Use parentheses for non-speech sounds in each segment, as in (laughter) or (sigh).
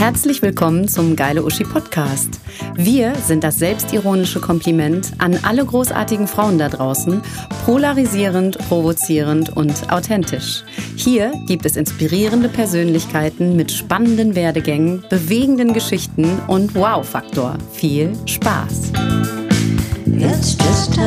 Herzlich willkommen zum Geile Uschi Podcast. Wir sind das selbstironische Kompliment an alle großartigen Frauen da draußen, polarisierend, provozierend und authentisch. Hier gibt es inspirierende Persönlichkeiten mit spannenden Werdegängen, bewegenden Geschichten und Wow-Faktor. Viel Spaß! It's just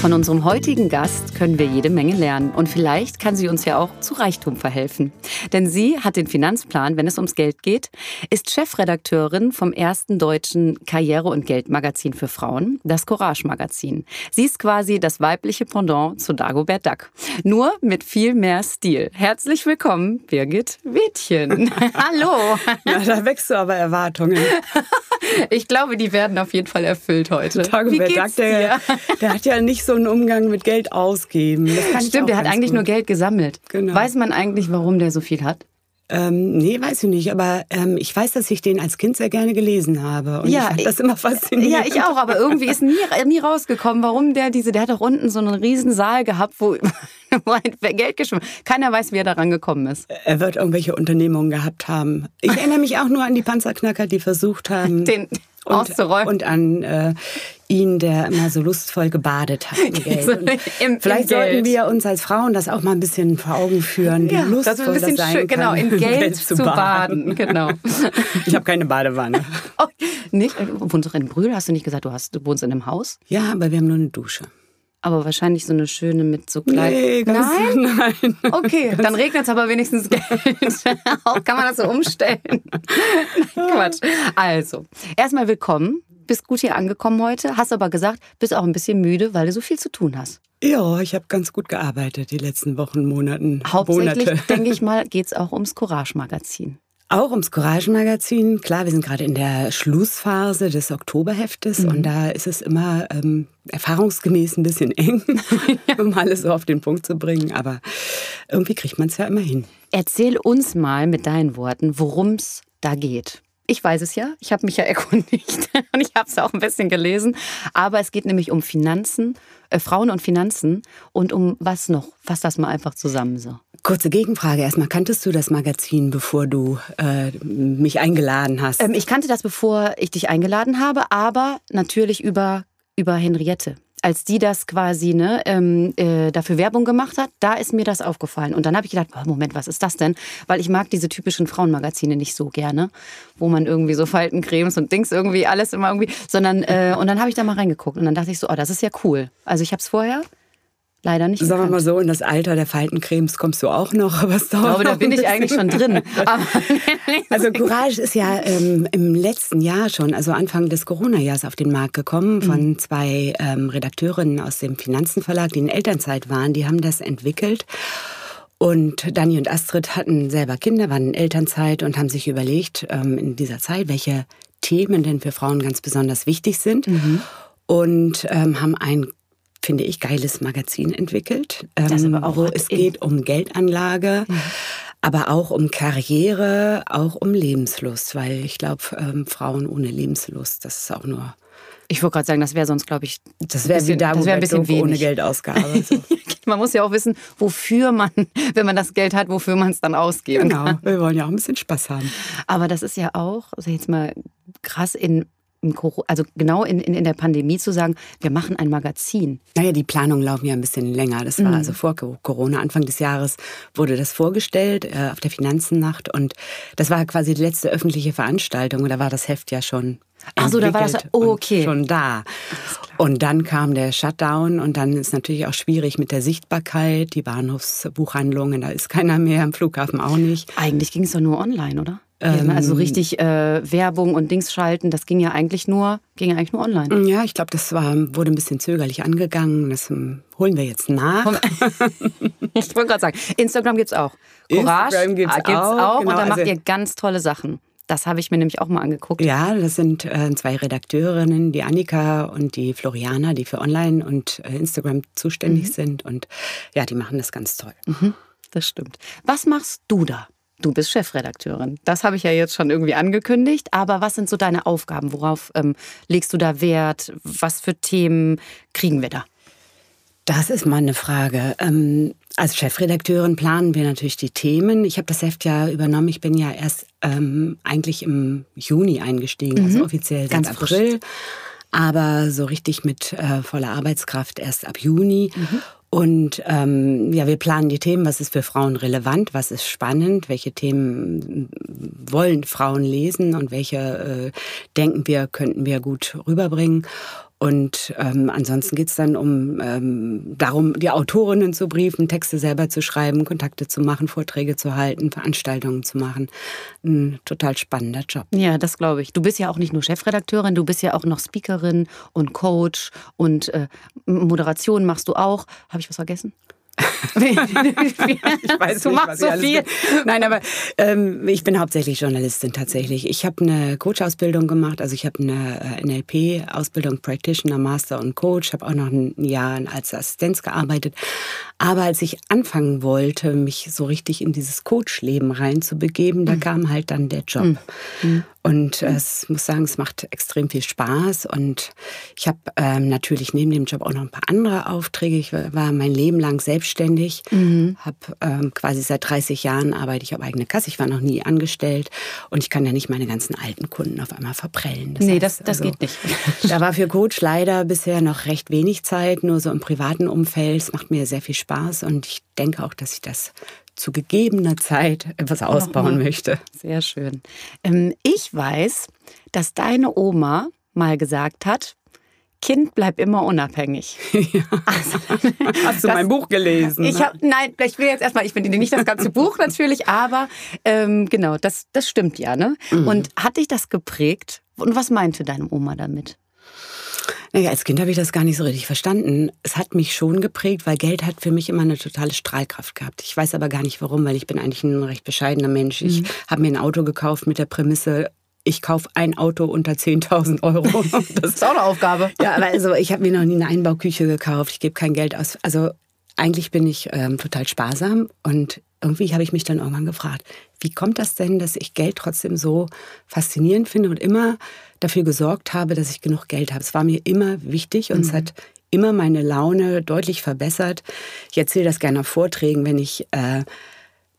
Von unserem heutigen Gast können wir jede Menge lernen und vielleicht kann sie uns ja auch zu Reichtum verhelfen. Denn sie hat den Finanzplan, wenn es ums Geld geht, ist Chefredakteurin vom ersten deutschen Karriere- und Geldmagazin für Frauen, das Courage Magazin. Sie ist quasi das weibliche Pendant zu Dagobert Duck. Nur mit viel mehr Stil. Herzlich willkommen, Birgit Wädchen. (laughs) Hallo. Na, da wächst du aber Erwartungen. (laughs) ich glaube, die werden auf jeden Fall erfüllt heute. Dagobert Duck, der, der hat ja nicht so so einen Umgang mit Geld ausgeben. Stimmt, der hat eigentlich gut. nur Geld gesammelt. Genau. Weiß man eigentlich, warum der so viel hat? Ähm, nee, weiß ich nicht. Aber ähm, ich weiß, dass ich den als Kind sehr gerne gelesen habe. Und ja, ich fand das immer faszinierend. Ja, ich auch. Aber irgendwie ist nie, nie rausgekommen, warum der diese, der hat doch unten so einen riesen Saal gehabt, wo, (laughs) wo Geld geschwommen Keiner weiß, wie er daran gekommen ist. Er wird irgendwelche Unternehmungen gehabt haben. Ich erinnere mich auch nur an die Panzerknacker, die versucht haben, (laughs) den, und, auszuräumen. Und an äh, ihn, der immer so lustvoll gebadet hat (laughs) im vielleicht im sollten wir uns als Frauen das auch mal ein bisschen vor Augen führen, wie ja, lustvoll das, ein bisschen das sein schön, Genau, in (laughs) Geld, Geld zu, baden. baden. Genau. (laughs) Ich habe keine Badewanne. Oh, nicht? Du wohnst doch in Brühl, hast du nicht gesagt, du, hast, du wohnst in einem Haus? Ja, aber wir haben nur eine Dusche. Aber wahrscheinlich so eine schöne mit so kleinen. Nee, ganz nein? nein. Okay, dann regnet es aber wenigstens Geld. Kann man das so umstellen? Quatsch. Also, erstmal willkommen. Bist gut hier angekommen heute, hast aber gesagt, bist auch ein bisschen müde, weil du so viel zu tun hast. Ja, ich habe ganz gut gearbeitet die letzten Wochen, Monaten. Hauptsächlich, denke ich mal, (laughs) geht es auch ums Courage-Magazin. Auch ums Courage-Magazin. Klar, wir sind gerade in der Schlussphase des Oktoberheftes mhm. und da ist es immer ähm, erfahrungsgemäß ein bisschen eng, (laughs) (laughs) um alles so auf den Punkt zu bringen. Aber irgendwie kriegt man es ja immer hin. Erzähl uns mal mit deinen Worten, worum es da geht. Ich weiß es ja, ich habe mich ja (laughs) erkundigt und ich habe es auch ein bisschen gelesen. Aber es geht nämlich um Finanzen, äh, Frauen und Finanzen und um was noch? Fass das mal einfach zusammen so. Kurze Gegenfrage erstmal. Kanntest du das Magazin, bevor du äh, mich eingeladen hast? Ähm, ich kannte das, bevor ich dich eingeladen habe, aber natürlich über, über Henriette als die das quasi ne, ähm, äh, dafür Werbung gemacht hat, da ist mir das aufgefallen. Und dann habe ich gedacht, oh, Moment, was ist das denn? Weil ich mag diese typischen Frauenmagazine nicht so gerne, wo man irgendwie so Faltencremes und Dings irgendwie alles immer irgendwie, sondern äh, und dann habe ich da mal reingeguckt und dann dachte ich so, oh, das ist ja cool. Also ich habe es vorher leider nicht. Sagen wir mal so, in das Alter der Faltencremes kommst du auch noch, aber es dauert. Ich glaube, da bin ich eigentlich schon drin. (laughs) also Courage ist ja ähm, im letzten Jahr schon, also Anfang des Corona-Jahres auf den Markt gekommen von mhm. zwei ähm, Redakteurinnen aus dem Finanzenverlag, die in Elternzeit waren. Die haben das entwickelt. Und Dani und Astrid hatten selber Kinder, waren in Elternzeit und haben sich überlegt, ähm, in dieser Zeit, welche Themen denn für Frauen ganz besonders wichtig sind. Mhm. Und ähm, haben ein finde ich, geiles Magazin entwickelt, ähm, wo es geht um Geldanlage. Mhm. Aber auch um Karriere, auch um Lebenslust, weil ich glaube, ähm, Frauen ohne Lebenslust, das ist auch nur ich wollte gerade sagen, das wäre sonst, glaube ich, das wäre wie da, das wäre ein bisschen wenig. ohne Geldausgabe. So. (laughs) man muss ja auch wissen, wofür man, (laughs) wenn man das Geld hat, wofür man es dann ausgeben genau. kann. Wir wollen ja auch ein bisschen Spaß haben. Aber das ist ja auch, also jetzt mal krass in also genau in, in, in, der Pandemie zu sagen, wir machen ein Magazin. Naja, die Planungen laufen ja ein bisschen länger. Das war mhm. also vor Corona, Anfang des Jahres wurde das vorgestellt äh, auf der Finanzennacht und das war quasi die letzte öffentliche Veranstaltung und da war das Heft ja schon Ach so, da war das oh, okay. schon da. Und dann kam der Shutdown und dann ist natürlich auch schwierig mit der Sichtbarkeit, die Bahnhofsbuchhandlungen, da ist keiner mehr, am Flughafen auch nicht. Eigentlich ging es doch nur online, oder? Ähm, also richtig äh, Werbung und Dings schalten, das ging ja eigentlich nur, ging ja eigentlich nur online. Ja, ich glaube, das war, wurde ein bisschen zögerlich angegangen. Das um, holen wir jetzt nach. (laughs) ich wollte gerade sagen, Instagram gibt es auch. Courage Instagram gibt's, gibt's auch. auch genau, und da macht also, ihr ganz tolle Sachen. Das habe ich mir nämlich auch mal angeguckt. Ja, das sind äh, zwei Redakteurinnen, die Annika und die Floriana, die für Online und äh, Instagram zuständig mhm. sind. Und ja, die machen das ganz toll. Mhm, das stimmt. Was machst du da? Du bist Chefredakteurin. Das habe ich ja jetzt schon irgendwie angekündigt. Aber was sind so deine Aufgaben? Worauf ähm, legst du da Wert? Was für Themen kriegen wir da? Das ist mal eine Frage. Ähm, Als Chefredakteurin planen wir natürlich die Themen. Ich habe das Heft ja übernommen. Ich bin ja erst ähm, eigentlich im Juni eingestiegen, also mhm. also offiziell seit Ganz April. Frisch. Aber so richtig mit äh, voller Arbeitskraft erst ab Juni. Mhm. Und ähm, ja, wir planen die Themen, was ist für Frauen relevant, was ist spannend, welche Themen wollen Frauen lesen und welche äh, denken wir, könnten wir gut rüberbringen. Und ähm, ansonsten geht's dann um ähm, darum, die Autorinnen zu briefen, Texte selber zu schreiben, Kontakte zu machen, Vorträge zu halten, Veranstaltungen zu machen. Ein total spannender Job. Ja, das glaube ich. Du bist ja auch nicht nur Chefredakteurin, du bist ja auch noch Speakerin und Coach und äh, Moderation machst du auch. Habe ich was vergessen? Ich weiß du nicht, machst so viel. Nein, aber ähm, ich bin hauptsächlich Journalistin tatsächlich. Ich habe eine Coach-Ausbildung gemacht, also ich habe eine äh, NLP-Ausbildung, Practitioner, Master und Coach, habe auch noch ein Jahr als Assistenz gearbeitet. Aber als ich anfangen wollte, mich so richtig in dieses Coach-Leben reinzubegeben, da mhm. kam halt dann der Job. Mhm. Und äh, es muss sagen, es macht extrem viel Spaß. Und ich habe ähm, natürlich neben dem Job auch noch ein paar andere Aufträge. Ich war mein Leben lang selbstständig, mhm. habe ähm, quasi seit 30 Jahren arbeite ich auf eigene Kasse. Ich war noch nie angestellt und ich kann ja nicht meine ganzen alten Kunden auf einmal verprellen. Das nee, heißt, das, das also, geht nicht. (laughs) da war für Coach leider bisher noch recht wenig Zeit, nur so im privaten Umfeld. Es macht mir sehr viel Spaß und ich denke auch, dass ich das zu gegebener Zeit etwas ausbauen möchte. Sehr schön. Ähm, ich weiß, dass deine Oma mal gesagt hat, Kind bleib immer unabhängig. (laughs) Ja. Also, Hast du das, mein Buch gelesen? Ich hab, nein, ich will jetzt erstmal, ich finde nicht das ganze Buch natürlich, aber ähm, genau, das, das stimmt ja. Ne? Mhm. Und hat dich das geprägt? Und was meinte deine Oma damit? Naja, als Kind habe ich das gar nicht so richtig verstanden. Es hat mich schon geprägt, weil Geld hat für mich immer eine totale Strahlkraft gehabt. Ich weiß aber gar nicht warum, weil ich bin eigentlich ein recht bescheidener Mensch. Ich mhm. habe mir ein Auto gekauft mit der Prämisse, ich kaufe ein Auto unter 10.000 Euro. (laughs) Das ist auch eine Aufgabe. Ja, aber also ich habe mir noch nie eine Einbauküche gekauft. Ich gebe kein Geld aus. Also eigentlich bin ich ähm, total sparsam und irgendwie habe ich mich dann irgendwann gefragt, wie kommt das denn, dass ich Geld trotzdem so faszinierend finde und immer dafür gesorgt habe, dass ich genug Geld habe. Es war mir immer wichtig und mhm. es hat immer meine Laune deutlich verbessert. Ich erzähle das gerne auf Vorträgen, wenn ich äh,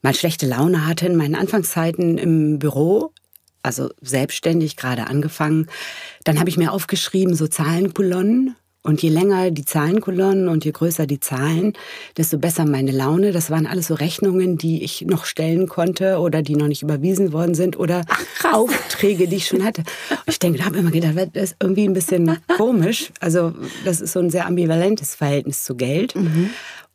mal schlechte Laune hatte in meinen Anfangszeiten im Büro, also selbstständig gerade angefangen, dann habe ich mir aufgeschrieben so Zahlenkolonnen und je länger die Zahlenkolonnen und je größer die Zahlen, desto besser meine Laune. Das waren alles so Rechnungen, die ich noch stellen konnte oder die noch nicht überwiesen worden sind oder Ach, Aufträge, die ich schon hatte. ich denke, da habe ich immer gedacht, das ist irgendwie ein bisschen komisch. Also das ist so ein sehr ambivalentes Verhältnis zu Geld. Mhm.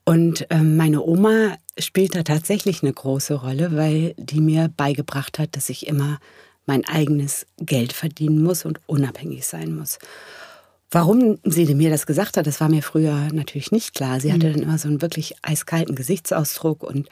Und ähm, meine Oma spielt da tatsächlich eine große Rolle, weil die mir beigebracht hat, dass ich immer mein eigenes Geld verdienen muss und unabhängig sein muss. Warum sie mir das gesagt hat, das war mir früher natürlich nicht klar. Sie hatte mhm. dann immer so einen wirklich eiskalten Gesichtsausdruck und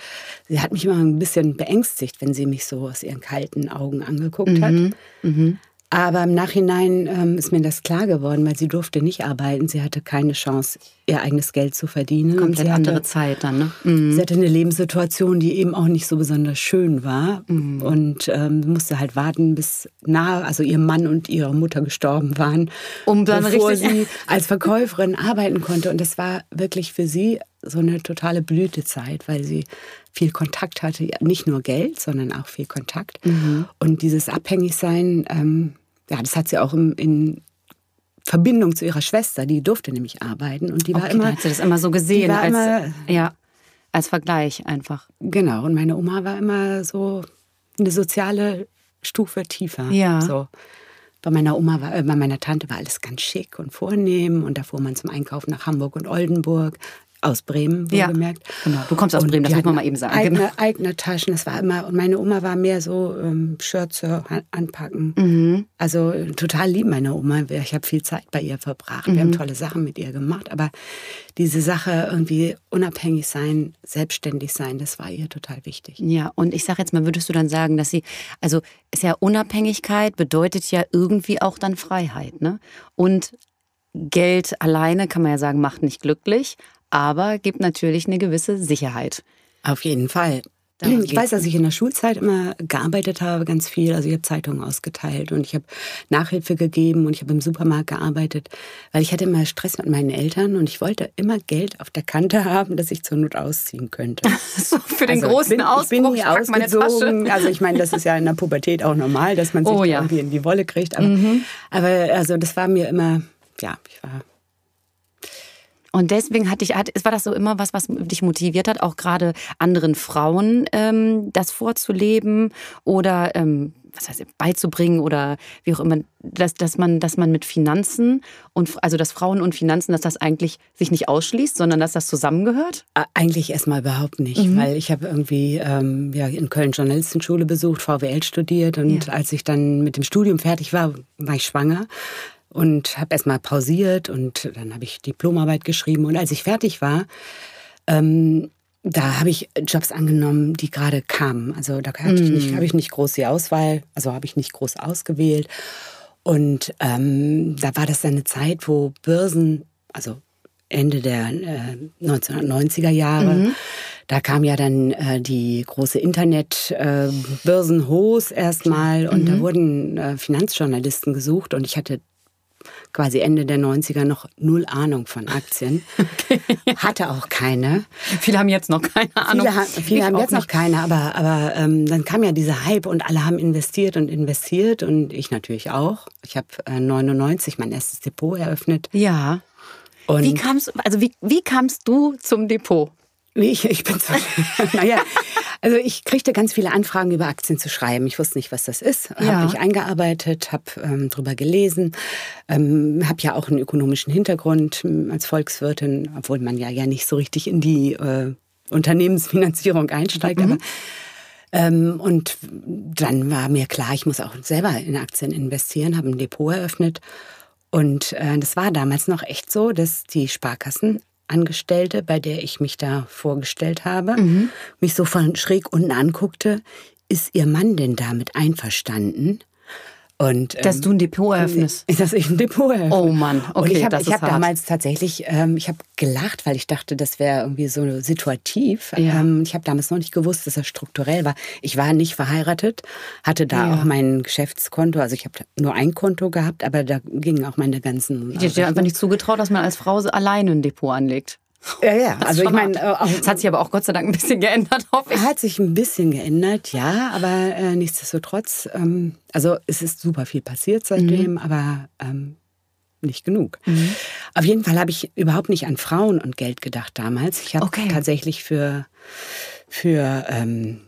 sie hat mich immer ein bisschen beängstigt, wenn sie mich so aus ihren kalten Augen angeguckt mhm. hat. Mhm. Aber im Nachhinein ähm, ist mir das klar geworden, weil sie durfte nicht arbeiten. Sie hatte keine Chance, ihr eigenes Geld zu verdienen. Komplett andere hatte, Zeit dann, ne? Mhm. Sie hatte eine Lebenssituation, die eben auch nicht so besonders schön war. Mhm. Und ähm, musste halt warten, bis nahe, also ihr Mann und ihre Mutter gestorben waren, um dann bevor sie als Verkäuferin arbeiten konnte. Und das war wirklich für sie so eine totale Blütezeit, weil sie viel Kontakt hatte, nicht nur Geld, sondern auch viel Kontakt. Mhm. Und dieses Abhängigsein, ähm, ja, das hat sie auch im, in Verbindung zu ihrer Schwester, die durfte nämlich arbeiten und die war okay, immer. Hat sie das immer so gesehen als immer, ja als Vergleich einfach. Genau. Und meine Oma war immer so eine soziale Stufe tiefer. Ja. So. Bei meiner Oma war, äh, bei meiner Tante war alles ganz schick und vornehm und da fuhr man zum Einkaufen nach Hamburg und Oldenburg aus Bremen, wohlgemerkt. Ja, genau. Du kommst aus und Bremen, das muss man mal eben sagen. Eigene, genau. (laughs) eigene Taschen, das war immer, und meine Oma war mehr so ähm, Schürze anpacken. Mhm. Also total lieb meine Oma. Ich habe viel Zeit bei ihr verbracht. Mhm. Wir haben mhm. tolle Sachen mit ihr gemacht, aber diese Sache irgendwie unabhängig sein, selbstständig sein, das war ihr total wichtig. Ja, und ich sage jetzt mal, würdest du dann sagen, dass sie, also ist ja Unabhängigkeit bedeutet ja irgendwie auch dann Freiheit, ne? Und Geld alleine kann man ja sagen, macht nicht glücklich, aber gibt natürlich eine gewisse Sicherheit. Auf jeden Fall. ich weiß, dass ich in der Schulzeit immer gearbeitet habe, ganz viel. Also ich habe Zeitungen ausgeteilt und ich habe Nachhilfe gegeben und ich habe im Supermarkt gearbeitet, weil ich hatte immer Stress mit meinen Eltern und ich wollte immer Geld auf der Kante (laughs) haben, dass ich zur Not ausziehen könnte. (laughs) so für den also großen bin, Ausbruch, ich bin nie ausgezogen. Also ich meine, das ist ja in der Pubertät auch normal, dass man (laughs) sich oh, ja. irgendwie in die Wolle kriegt. Aber, mhm. aber also das war mir immer, ja, ich war und deswegen hatte ich, war das so immer was, was dich motiviert hat, auch gerade anderen Frauen ähm, das vorzuleben oder ähm, was heißt beizubringen oder wie auch immer, dass, dass man, dass man mit Finanzen und also dass Frauen und Finanzen, dass das eigentlich sich nicht ausschließt, sondern dass das zusammengehört? Eigentlich erstmal überhaupt nicht, mhm. weil ich habe irgendwie ähm, ja, in Köln Journalistenschule besucht, VWL studiert und ja. als ich dann mit dem Studium fertig war, war ich schwanger und habe erstmal pausiert und dann habe ich Diplomarbeit geschrieben. Und als ich fertig war, ähm, da habe ich Jobs angenommen, die gerade kamen. Also da hatte ich nicht, mm. habe ich nicht groß die Auswahl, also habe ich nicht groß ausgewählt. Und ähm, da war das dann eine Zeit, wo Börsen, also Ende der äh, 1990er Jahre, mhm. da kam ja dann äh, die große Internetbörsen äh, erstmal und mhm. da wurden äh, Finanzjournalisten gesucht und ich hatte quasi Ende der 90er noch null Ahnung von Aktien. (laughs) Okay. Hatte auch keine. Viele haben jetzt noch keine Ahnung. Viele, viele haben jetzt nicht. noch keine, aber, aber ähm, dann kam ja dieser Hype und alle haben investiert und investiert und ich natürlich auch. Ich habe äh, 99 mein erstes Depot eröffnet. Ja. Und wie kamst, also wie, wie kamst du zum Depot? Ich, ich bin so, (laughs) naja, also ich kriegte ganz viele Anfragen über Aktien zu schreiben. Ich wusste nicht, was das ist. Ja. Habe mich eingearbeitet, habe ähm, drüber gelesen, ähm, habe ja auch einen ökonomischen Hintergrund ähm, als Volkswirtin, obwohl man ja ja nicht so richtig in die äh, Unternehmensfinanzierung einsteigt. Mhm. Aber ähm, und dann war mir klar, ich muss auch selber in Aktien investieren, habe ein Depot eröffnet. Und äh, das war damals noch echt so, dass die Sparkassen Angestellte, bei der ich mich da vorgestellt habe, mhm. mich so von schräg unten anguckte, ist Ihr Mann denn damit einverstanden? Und, ähm, dass du ein Depot eröffnest. (laughs) Dass ich ein Depot eröffne. Oh Mann, okay. Und ich habe hab damals tatsächlich, ähm, ich habe gelacht, weil ich dachte, das wäre irgendwie so situativ. Ja. Ähm, ich habe damals noch nicht gewusst, dass das strukturell war. Ich war nicht verheiratet, hatte da ja. auch mein Geschäftskonto. Also ich habe nur ein Konto gehabt, aber da gingen auch meine ganzen. Ich hätte dir einfach nicht zugetraut, dass man als Frau alleine ein Depot anlegt. Ja, ja. Also ich meine, äh, es hat sich aber auch Gott sei Dank ein bisschen geändert, (laughs) hoffe ich. Hat sich ein bisschen geändert, ja, aber äh, nichtsdestotrotz, ähm, also es ist super viel passiert seitdem, mhm. aber ähm, nicht genug. Mhm. Auf jeden Fall habe ich überhaupt nicht an Frauen und Geld gedacht damals. Ich habe okay. tatsächlich für für ähm,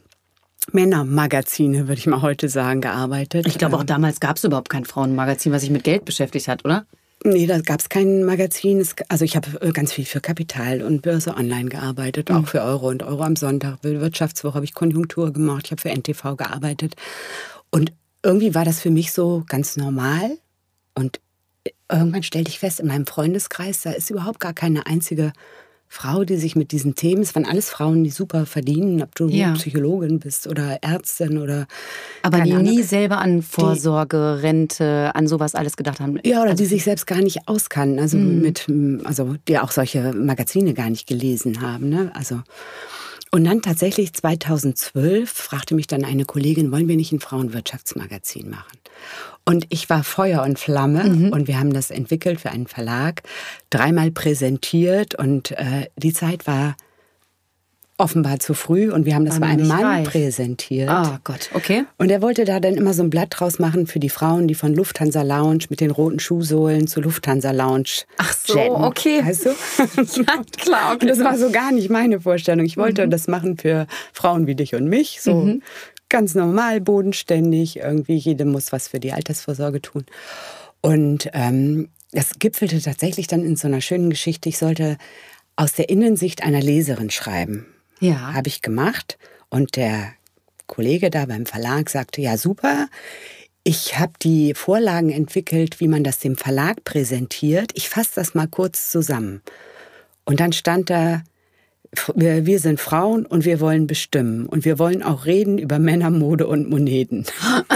Männermagazine, würde ich mal heute sagen, gearbeitet. Ich glaube, auch ähm, damals gab es überhaupt kein Frauenmagazin, was sich mit Geld beschäftigt hat, oder? Nee, da gab es kein Magazin. Also ich habe äh, ganz viel für Kapital und Börse online gearbeitet, mhm. auch für Euro und Euro am Sonntag. Wirtschaftswoche habe ich Konjunktur gemacht, ich habe für NTV gearbeitet. Und irgendwie war das für mich so ganz normal. Und äh, irgendwann stellte ich fest, in meinem Freundeskreis, da ist überhaupt gar keine einzige Frau, die sich mit diesen Themen, es waren alles Frauen, die super verdienen, ob du ja. Psychologin bist oder Ärztin oder. Aber die nie selber an Vorsorge, die, Rente, an sowas alles gedacht haben. Ja, oder also, die sich selbst gar nicht auskannten, also mhm. mit, also die auch solche Magazine gar nicht gelesen haben. Ne? Also. Und dann tatsächlich 2012 fragte mich dann eine Kollegin, wollen wir nicht ein Frauenwirtschaftsmagazin machen? Und ich war Feuer und Flamme mhm. und wir haben das entwickelt für einen Verlag, dreimal präsentiert und äh, die Zeit war offenbar zu früh und wir haben das bei einem Mann reich. präsentiert. Oh Gott, okay. Und er wollte da dann immer so ein Blatt draus machen für die Frauen, die von Lufthansa Lounge mit den roten Schuhsohlen zu Lufthansa Lounge Ach so, jetten. okay. Weißt du? (laughs) ja, klar. Okay. Und das war so gar nicht meine Vorstellung. Ich wollte mhm. das machen für Frauen wie dich und mich, so mhm ganz normal, bodenständig. Irgendwie jede muss was für die Altersvorsorge tun. Und ähm, das gipfelte tatsächlich dann in so einer schönen Geschichte. Ich sollte aus der Innensicht einer Leserin schreiben. Ja. Habe ich gemacht. Und der Kollege da beim Verlag sagte, ja super, ich habe die Vorlagen entwickelt, wie man das dem Verlag präsentiert. Ich fasse das mal kurz zusammen. Und dann stand da, wir, sind Frauen und wir wollen bestimmen. Und wir wollen auch reden über Männer, Mode und Moneten. (laughs)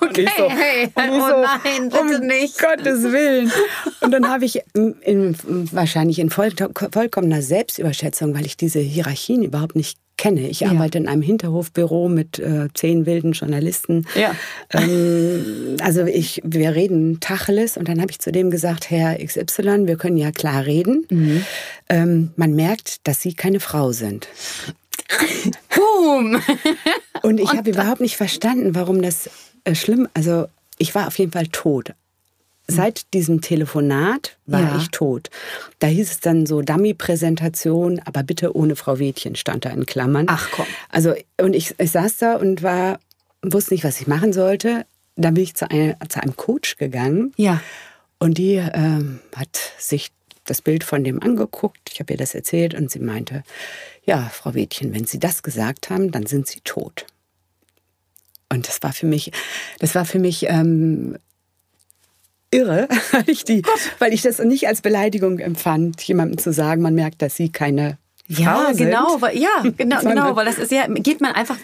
okay, und so, hey, oh so, nein, bitte um nicht. Gottes Willen. Und dann habe ich in, wahrscheinlich in voll, vollkommener Selbstüberschätzung, weil ich diese Hierarchien überhaupt nicht kenne. Ich ja. arbeite in einem Hinterhofbüro mit äh, zehn wilden Journalisten. Ja. Ähm, also ich, wir reden Tacheles und dann habe ich zu dem gesagt, Herr XY, wir können ja klar reden. Mhm. Ähm, man merkt, dass Sie keine Frau sind. Boom! und ich habe überhaupt nicht verstanden, warum das äh, schlimm, also ich war auf jeden Fall tot seit diesem Telefonat war ja. ich tot. Da hieß es dann so Dummy-Präsentation, aber bitte ohne Frau Wädchen, stand da in Klammern. Ach komm. Also, und ich, ich saß da und war, wusste nicht, was ich machen sollte. Dann bin ich zu, ein, zu einem Coach gegangen. Ja. Und die ähm, hat sich das Bild von dem angeguckt. Ich habe ihr das erzählt und sie meinte, ja, Frau Wädchen, wenn Sie das gesagt haben, dann sind Sie tot. Und das war für mich, das war für mich ähm, irre, (laughs) weil ich, die, weil ich das nicht als Beleidigung empfand, jemandem zu sagen, man merkt, dass sie keine ja, Frau genau, weil, ja, (laughs) genau, genau, weil das ist ja, geht man einfach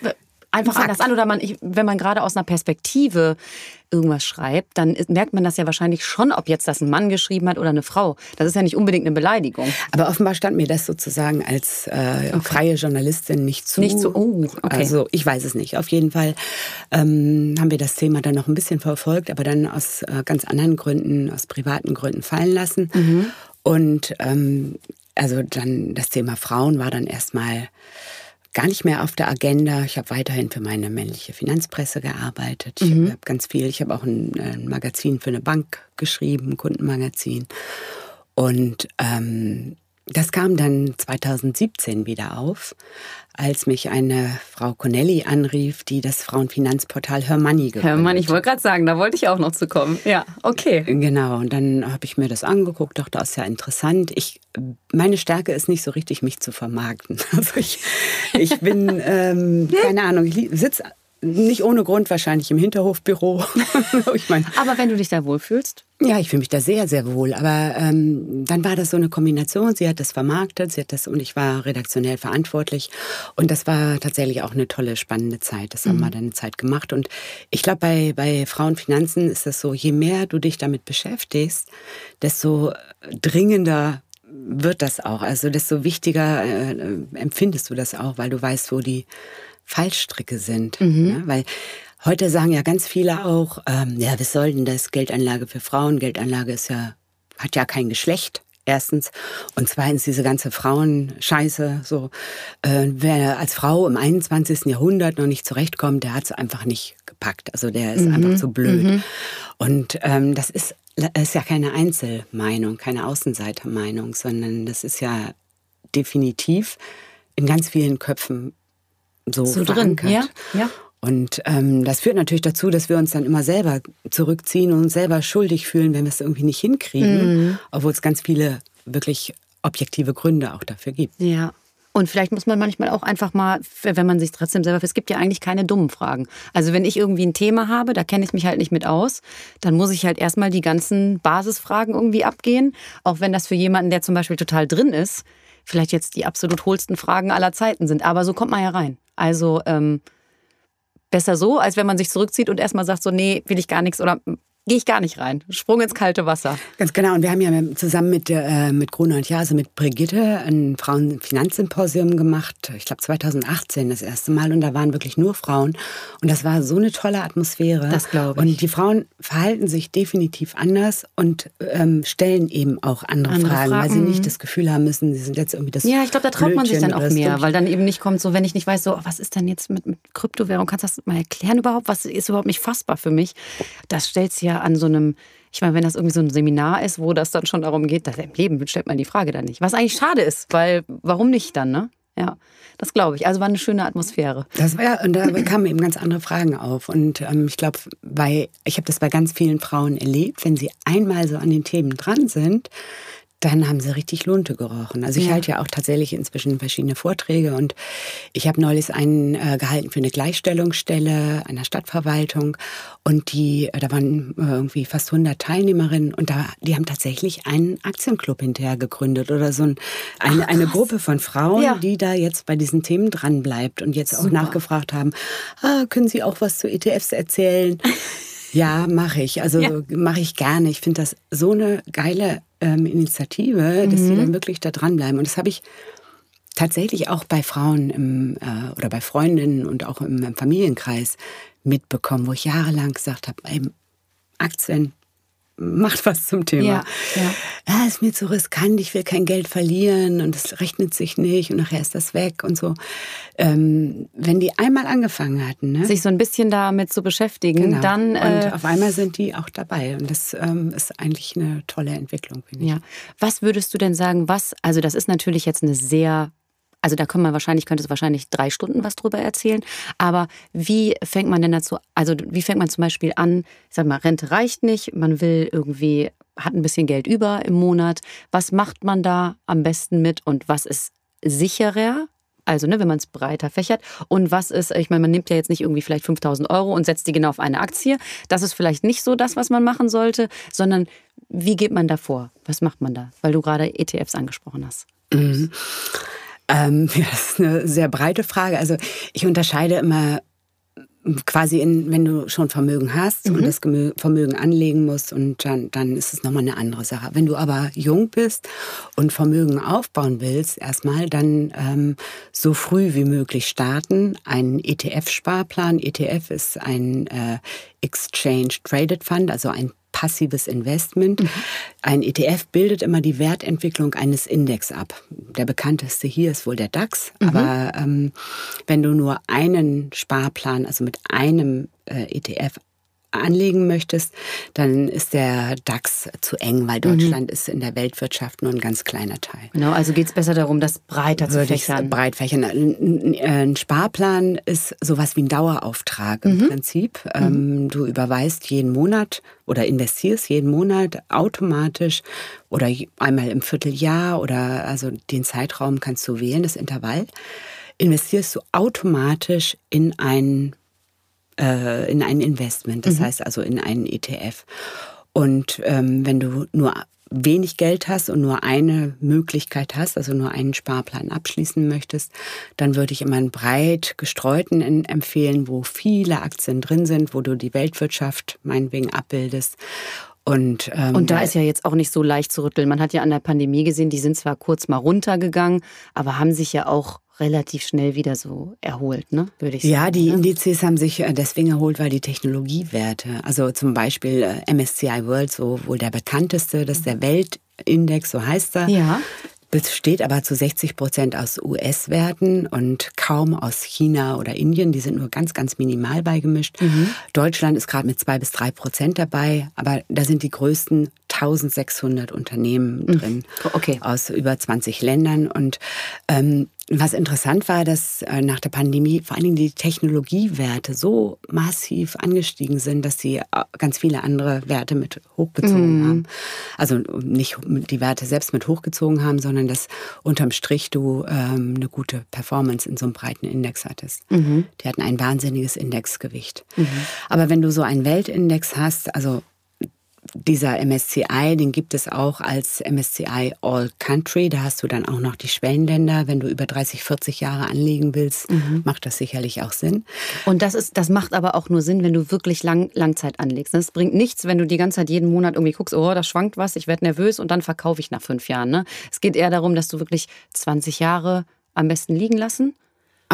einfach anders an oder man, wenn man gerade aus einer Perspektive irgendwas schreibt, dann merkt man das ja wahrscheinlich schon, ob jetzt das ein Mann geschrieben hat oder eine Frau. Das ist ja nicht unbedingt eine Beleidigung. Aber offenbar stand mir das sozusagen als äh, okay. freie Journalistin nicht zu. Nicht zu, oh, okay. Also ich weiß es nicht. Auf jeden Fall ähm, haben wir das Thema dann noch ein bisschen verfolgt, aber dann aus äh, ganz anderen Gründen, aus privaten Gründen fallen lassen. Mhm. Und ähm, also dann das Thema Frauen war dann erstmal gar nicht mehr auf der Agenda. Ich habe weiterhin für meine männliche Finanzpresse gearbeitet. Ich mhm. habe ganz viel. Ich habe auch ein, ein, Magazin für eine Bank geschrieben, ein Kundenmagazin. Und ähm, das kam dann 2017 wieder auf, als mich eine Frau Connelly anrief, die das Frauenfinanzportal Her Money gegründet Her Money, ich wollte gerade sagen, da wollte ich auch noch zu kommen. Ja, okay. Genau, und dann habe ich mir das angeguckt, dachte, das ist ja interessant. Ich, meine Stärke ist nicht so richtig, mich zu vermarkten. (laughs) Also ich, ich bin, ähm, keine Ahnung, ich sitze nicht ohne Grund wahrscheinlich im Hinterhofbüro. (laughs) ich mein, Aber wenn du dich da wohlfühlst? Ja, ich fühle mich da sehr, sehr wohl. Aber ähm, dann war das so eine Kombination. Sie hat das vermarktet, sie hat das und ich war redaktionell verantwortlich. Und das war tatsächlich auch eine tolle, spannende Zeit. Das haben mhm. wir dann eine Zeit gemacht. Und ich glaube, bei, bei Frauenfinanzen ist das so, je mehr du dich damit beschäftigst, desto dringender wird das auch. Also desto wichtiger äh, empfindest du das auch, weil du weißt, wo die Fallstricke sind. Mhm. Ja, weil heute sagen ja ganz viele auch, ähm, ja, was soll denn das? Geldanlage für Frauen, Geldanlage ist ja, hat ja kein Geschlecht. Erstens. Und zweitens diese ganze Frauenscheiße. So, äh, wer als Frau im 21. Jahrhundert noch nicht zurechtkommt, der hat es einfach nicht gepackt. Also der ist mhm. einfach zu blöd. Mhm. Und ähm, das ist, ist ja keine Einzelmeinung, keine Außenseitermeinung, sondern das ist ja definitiv in ganz vielen Köpfen so, so drin. Ja, ja. Und ähm, das führt natürlich dazu, dass wir uns dann immer selber zurückziehen und uns selber schuldig fühlen, wenn wir es irgendwie nicht hinkriegen, mhm. obwohl es ganz viele wirklich objektive Gründe auch dafür gibt. Ja. Und vielleicht muss man manchmal auch einfach mal, wenn man sich trotzdem selber, es gibt ja eigentlich keine dummen Fragen. Also wenn ich irgendwie ein Thema habe, da kenne ich mich halt nicht mit aus, dann muss ich halt erstmal die ganzen Basisfragen irgendwie abgehen. Auch wenn das für jemanden, der zum Beispiel total drin ist, vielleicht jetzt die absolut hohlsten Fragen aller Zeiten sind. Aber so kommt man ja rein. Also ähm, besser so, als wenn man sich zurückzieht und erstmal sagt, so, nee, will ich gar nichts oder gehe ich gar nicht rein. Sprung ins kalte Wasser. Ganz genau. Und wir haben ja zusammen mit, äh, mit Gruner und Jase, mit Brigitte, ein Frauenfinanzsymposium gemacht. Ich glaube 2018 das erste Mal. Und da waren wirklich nur Frauen. Und das war so eine tolle Atmosphäre. Das glaube ich. Und die Frauen verhalten sich definitiv anders und ähm, stellen eben auch andere, andere Fragen, Fragen, weil sie nicht das Gefühl haben müssen, sie sind jetzt irgendwie das Ja, ich glaube, da traut Blödchen man sich dann auch mehr, weil dann eben nicht kommt, so wenn ich nicht weiß, so was ist denn jetzt mit, mit Kryptowährung, kannst du das mal erklären überhaupt? Was ist überhaupt nicht fassbar für mich? Das stellt sich ja an so einem, ich meine, wenn das irgendwie so ein Seminar ist, wo das dann schon darum geht, dass im Leben stellt man die Frage dann nicht. Was eigentlich schade ist, weil warum nicht dann, ne? Ja, das glaube ich. Also war eine schöne Atmosphäre. Das war und da kamen eben ganz andere Fragen auf. Und ähm, ich glaube, bei ich habe das bei ganz vielen Frauen erlebt, wenn sie einmal so an den Themen dran sind, dann haben sie richtig Lunte gerochen. Also ich ja. halte ja auch tatsächlich inzwischen verschiedene Vorträge und ich habe neulich einen äh, gehalten für eine Gleichstellungsstelle einer Stadtverwaltung und die, äh, da waren äh, irgendwie fast 100 Teilnehmerinnen und da, die haben tatsächlich einen Aktienclub hinterher gegründet oder so ein, eine, Ach, eine Gruppe von Frauen, ja. die da jetzt bei diesen Themen dran bleibt und jetzt Super. auch nachgefragt haben, ah, können Sie auch was zu ETFs erzählen? (laughs) Ja, mache ich. Also ja. mache ich gerne. Ich finde das so eine geile ähm, Initiative, dass mhm. die dann wirklich da dranbleiben. Und das habe ich tatsächlich auch bei Frauen im, äh, oder bei Freundinnen und auch im, im Familienkreis mitbekommen, wo ich jahrelang gesagt habe, Aktien, macht was zum Thema. Ja, ja. ja, ist mir zu riskant, ich will kein Geld verlieren und es rechnet sich nicht und nachher ist das weg und so. Ähm, wenn die einmal angefangen hatten, ne? sich so ein bisschen damit zu beschäftigen, genau. dann. und äh, auf einmal sind die auch dabei und das ähm, ist eigentlich eine tolle Entwicklung, finde ich. Ja. Was würdest du denn sagen, was, also das ist natürlich jetzt eine sehr also da können man wahrscheinlich, könnte es wahrscheinlich drei Stunden was drüber erzählen. Aber wie fängt man denn dazu, also wie fängt man zum Beispiel an, ich sag mal, Rente reicht nicht, man will irgendwie, hat ein bisschen Geld über im Monat. Was macht man da am besten mit und was ist sicherer? Also, ne, wenn man es breiter fächert. Und was ist, ich meine, man nimmt ja jetzt nicht irgendwie vielleicht 5000 Euro und setzt die genau auf eine Aktie. Das ist vielleicht nicht so das, was man machen sollte, sondern wie geht man da vor? Was macht man da? Weil du gerade ETFs angesprochen hast. Mhm. Ähm, (laughs) ja, das ist eine sehr breite Frage. Also ich unterscheide immer quasi in, wenn du schon Vermögen hast mhm. und das Vermögen anlegen musst und dann, dann ist es nochmal eine andere Sache. Wenn du aber jung bist und Vermögen aufbauen willst, erstmal dann ähm, so früh wie möglich starten. Ein ETF-Sparplan. ETF ist ein äh, Exchange Traded Fund, also ein passives Investment. Mhm. Ein ETF bildet immer die Wertentwicklung eines Index ab. Der bekannteste hier ist wohl der DAX. Mhm. Aber ähm, wenn du nur einen Sparplan, also mit einem äh, ETF anlegen möchtest, dann ist der DAX zu eng, weil mhm. Deutschland mhm. ist in der Weltwirtschaft nur ein ganz kleiner Teil. Genau, also geht es besser darum, das breiter zu fächern. Breit fächern. Ein Sparplan ist sowas wie ein Dauerauftrag im mhm. Prinzip. Mhm. Ähm, du überweist jeden Monat oder investierst jeden Monat automatisch oder einmal im Vierteljahr oder also den Zeitraum kannst du wählen, das Intervall investierst du automatisch in ein äh, in ein Investment, das mhm. heißt also in einen ETF. Und ähm, wenn du nur wenig Geld hast und nur eine Möglichkeit hast, also nur einen Sparplan abschließen möchtest, dann würde ich immer einen breit gestreuten empfehlen, wo viele Aktien drin sind, wo du die Weltwirtschaft meinetwegen abbildest. Und, ähm, und da ist ja jetzt auch nicht so leicht zu rütteln. Man hat ja an der Pandemie gesehen, die sind zwar kurz mal runtergegangen, aber haben sich ja auch relativ schnell wieder so erholt, ne? würde ich sagen. Ja, die ne? Indizes haben sich äh, deswegen erholt, weil die Technologiewerte, also zum Beispiel äh, MSCI World, so wohl der bekannteste, das ist der Weltindex, so heißt er. Ja besteht aber zu 60 Prozent aus US-Werten und kaum aus China oder Indien. Die sind nur ganz, ganz minimal beigemischt. Mhm. Deutschland ist gerade mit zwei bis drei Prozent dabei, aber da sind die größten 1600 Unternehmen mhm. drin okay. aus über 20 Ländern. Und ähm, was interessant war, dass äh, nach der Pandemie vor allen Dingen die Technologiewerte so massiv angestiegen sind, dass sie äh, ganz viele andere Werte mit hochgezogen mm. haben. Also nicht die Werte selbst mit hochgezogen haben, sondern dass unterm Strich du ähm, eine gute Performance in so einem breiten Index hattest. Mhm. Die hatten ein wahnsinniges Indexgewicht. Mhm. Aber wenn du so einen Weltindex hast, also dieser MSCI, den gibt es auch als MSCI All Country. Da hast du dann auch noch die Schwellenländer. Wenn du über 30, 40 Jahre anlegen willst, mhm. macht das sicherlich auch Sinn. Und das ist, das macht aber auch nur Sinn, wenn du wirklich lang, Langzeit anlegst. Das bringt nichts, wenn du die ganze Zeit jeden Monat irgendwie guckst, oh, da schwankt was, ich werde nervös und dann verkaufe ich nach fünf Jahren. Ne? Es geht eher darum, dass du wirklich 20 Jahre am besten liegen lassen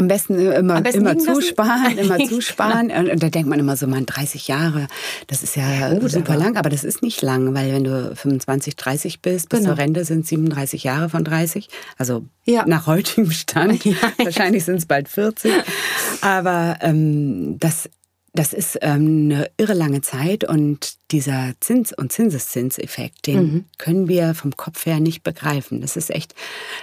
am besten immer, Am besten immer zusparen, immer (laughs) zusparen. Und da denkt man immer so, man 30 Jahre, das ist ja, ja gut, super aber lang, aber das ist nicht lang, weil wenn du 25, 30 bist, bis genau. zur Rente sind 37 Jahre von 30. Also ja. nach heutigem Stand. (laughs) Ja. Wahrscheinlich sind es bald 40. Aber ähm, das das ist ähm, eine irre lange Zeit und dieser Zins- und Zinseszinseffekt, den mhm. können wir vom Kopf her nicht begreifen. Das ist echt,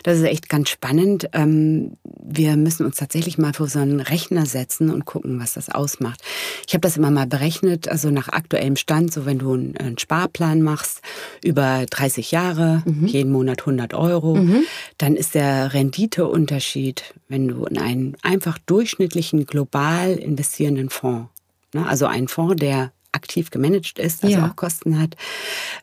das ist echt ganz spannend. Ähm, wir müssen uns tatsächlich mal vor so einen Rechner setzen und gucken, was das ausmacht. Ich habe das immer mal berechnet, also nach aktuellem Stand, so wenn du einen Sparplan machst über 30 Jahre, mhm. jeden Monat 100 Euro, mhm. dann ist der Renditeunterschied, wenn du in einen einfach durchschnittlichen global investierenden Fonds Ne? Also ein Fonds, der aktiv gemanagt ist, also ja. auch Kosten hat.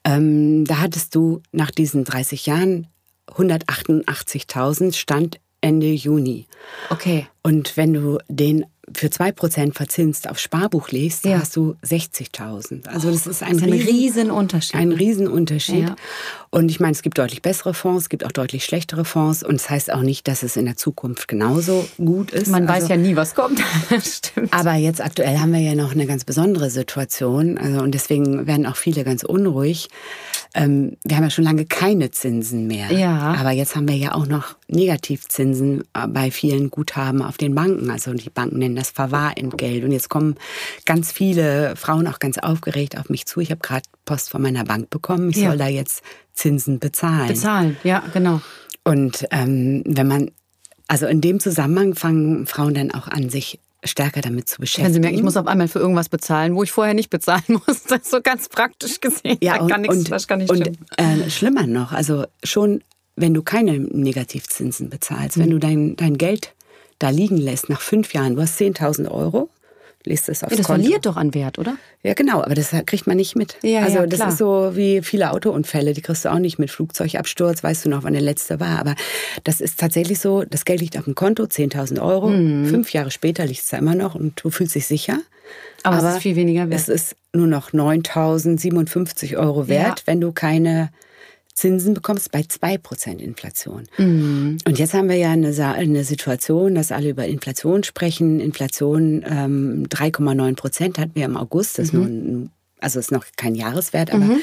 Ähm, da hattest du nach diesen 30 Jahren 188.000 Stand Ende Juni. Okay. Und wenn du den für 2% verzinst auf Sparbuch legst, ja. hast du 60.000. Also das ist ein, das ist ein Riesenunterschied. Ein Riesenunterschied. Ja. Und ich meine, es gibt deutlich bessere Fonds, es gibt auch deutlich schlechtere Fonds. Und es das heißt auch nicht, dass es in der Zukunft genauso gut ist. Man also, weiß ja nie, was kommt. (laughs) Stimmt. Aber jetzt aktuell haben wir ja noch eine ganz besondere Situation. Also, und deswegen werden auch viele ganz unruhig. Ähm, wir haben ja schon lange keine Zinsen mehr. Ja. Aber jetzt haben wir ja auch noch Negativzinsen äh, bei vielen Guthaben auf den Banken. Also die Banken nennen das Verwahrentgelt. Und jetzt kommen ganz viele Frauen auch ganz aufgeregt auf mich zu. Ich habe gerade Post von meiner Bank bekommen. Ich ja. soll da jetzt Zinsen bezahlen. Bezahlen, ja, genau. Und ähm, wenn man, also in dem Zusammenhang fangen Frauen dann auch an, sich stärker damit zu beschäftigen. Wenn Sie merken, ich muss auf einmal für irgendwas bezahlen, wo ich vorher nicht bezahlen muss. Das ist so ganz praktisch gesehen. Ja, und, nichts, und, das kann nicht und äh, schlimmer noch, also schon, wenn du keine Negativzinsen bezahlst, mhm. wenn du dein, dein Geld da liegen lässt nach fünf Jahren, du hast 10.000 Euro liest es aufs ja, das Konto. verliert doch an Wert, oder? Ja, genau, aber das kriegt man nicht mit. Ja, also ja, das ist so wie viele Autounfälle, die kriegst du auch nicht mit. Flugzeugabsturz, weißt du noch, wann der letzte war. Aber das ist tatsächlich so, das Geld liegt auf dem Konto, 10.000 Euro. Mhm. Fünf Jahre später liegt es da immer noch und du fühlst dich sicher. Aber, aber es ist viel weniger wert. Es ist nur noch 9.057 Euro wert, wenn du keine Zinsen bekommst bei 2% Inflation. Mhm. Und jetzt haben wir ja eine, eine, Situation, dass alle über Inflation sprechen. Inflation ähm, 3,9 Prozent hatten wir im August. Das mhm. ist nur also ist noch kein Jahreswert, aber mhm.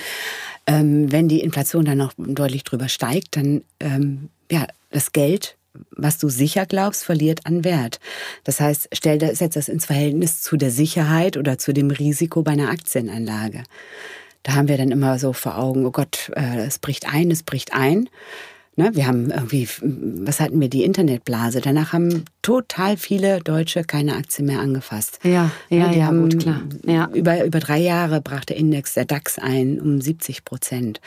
ähm, wenn die Inflation dann noch deutlich drüber steigt, dann ähm, ja, das Geld was du sicher glaubst, verliert an Wert. Das heißt, stell das, setz das ins Verhältnis zu der Sicherheit oder zu dem Risiko bei einer Aktienanlage da haben wir dann immer so vor Augen, oh Gott, äh, es bricht ein, es bricht ein. Ne, wir haben irgendwie, was hatten wir, die Internetblase. Danach haben total viele Deutsche keine Aktien mehr angefasst. Ja, ja, ne, ja, haben gut, klar. Ja. Über, über drei Jahre brach der Index, der DAX ein um 70 Prozent.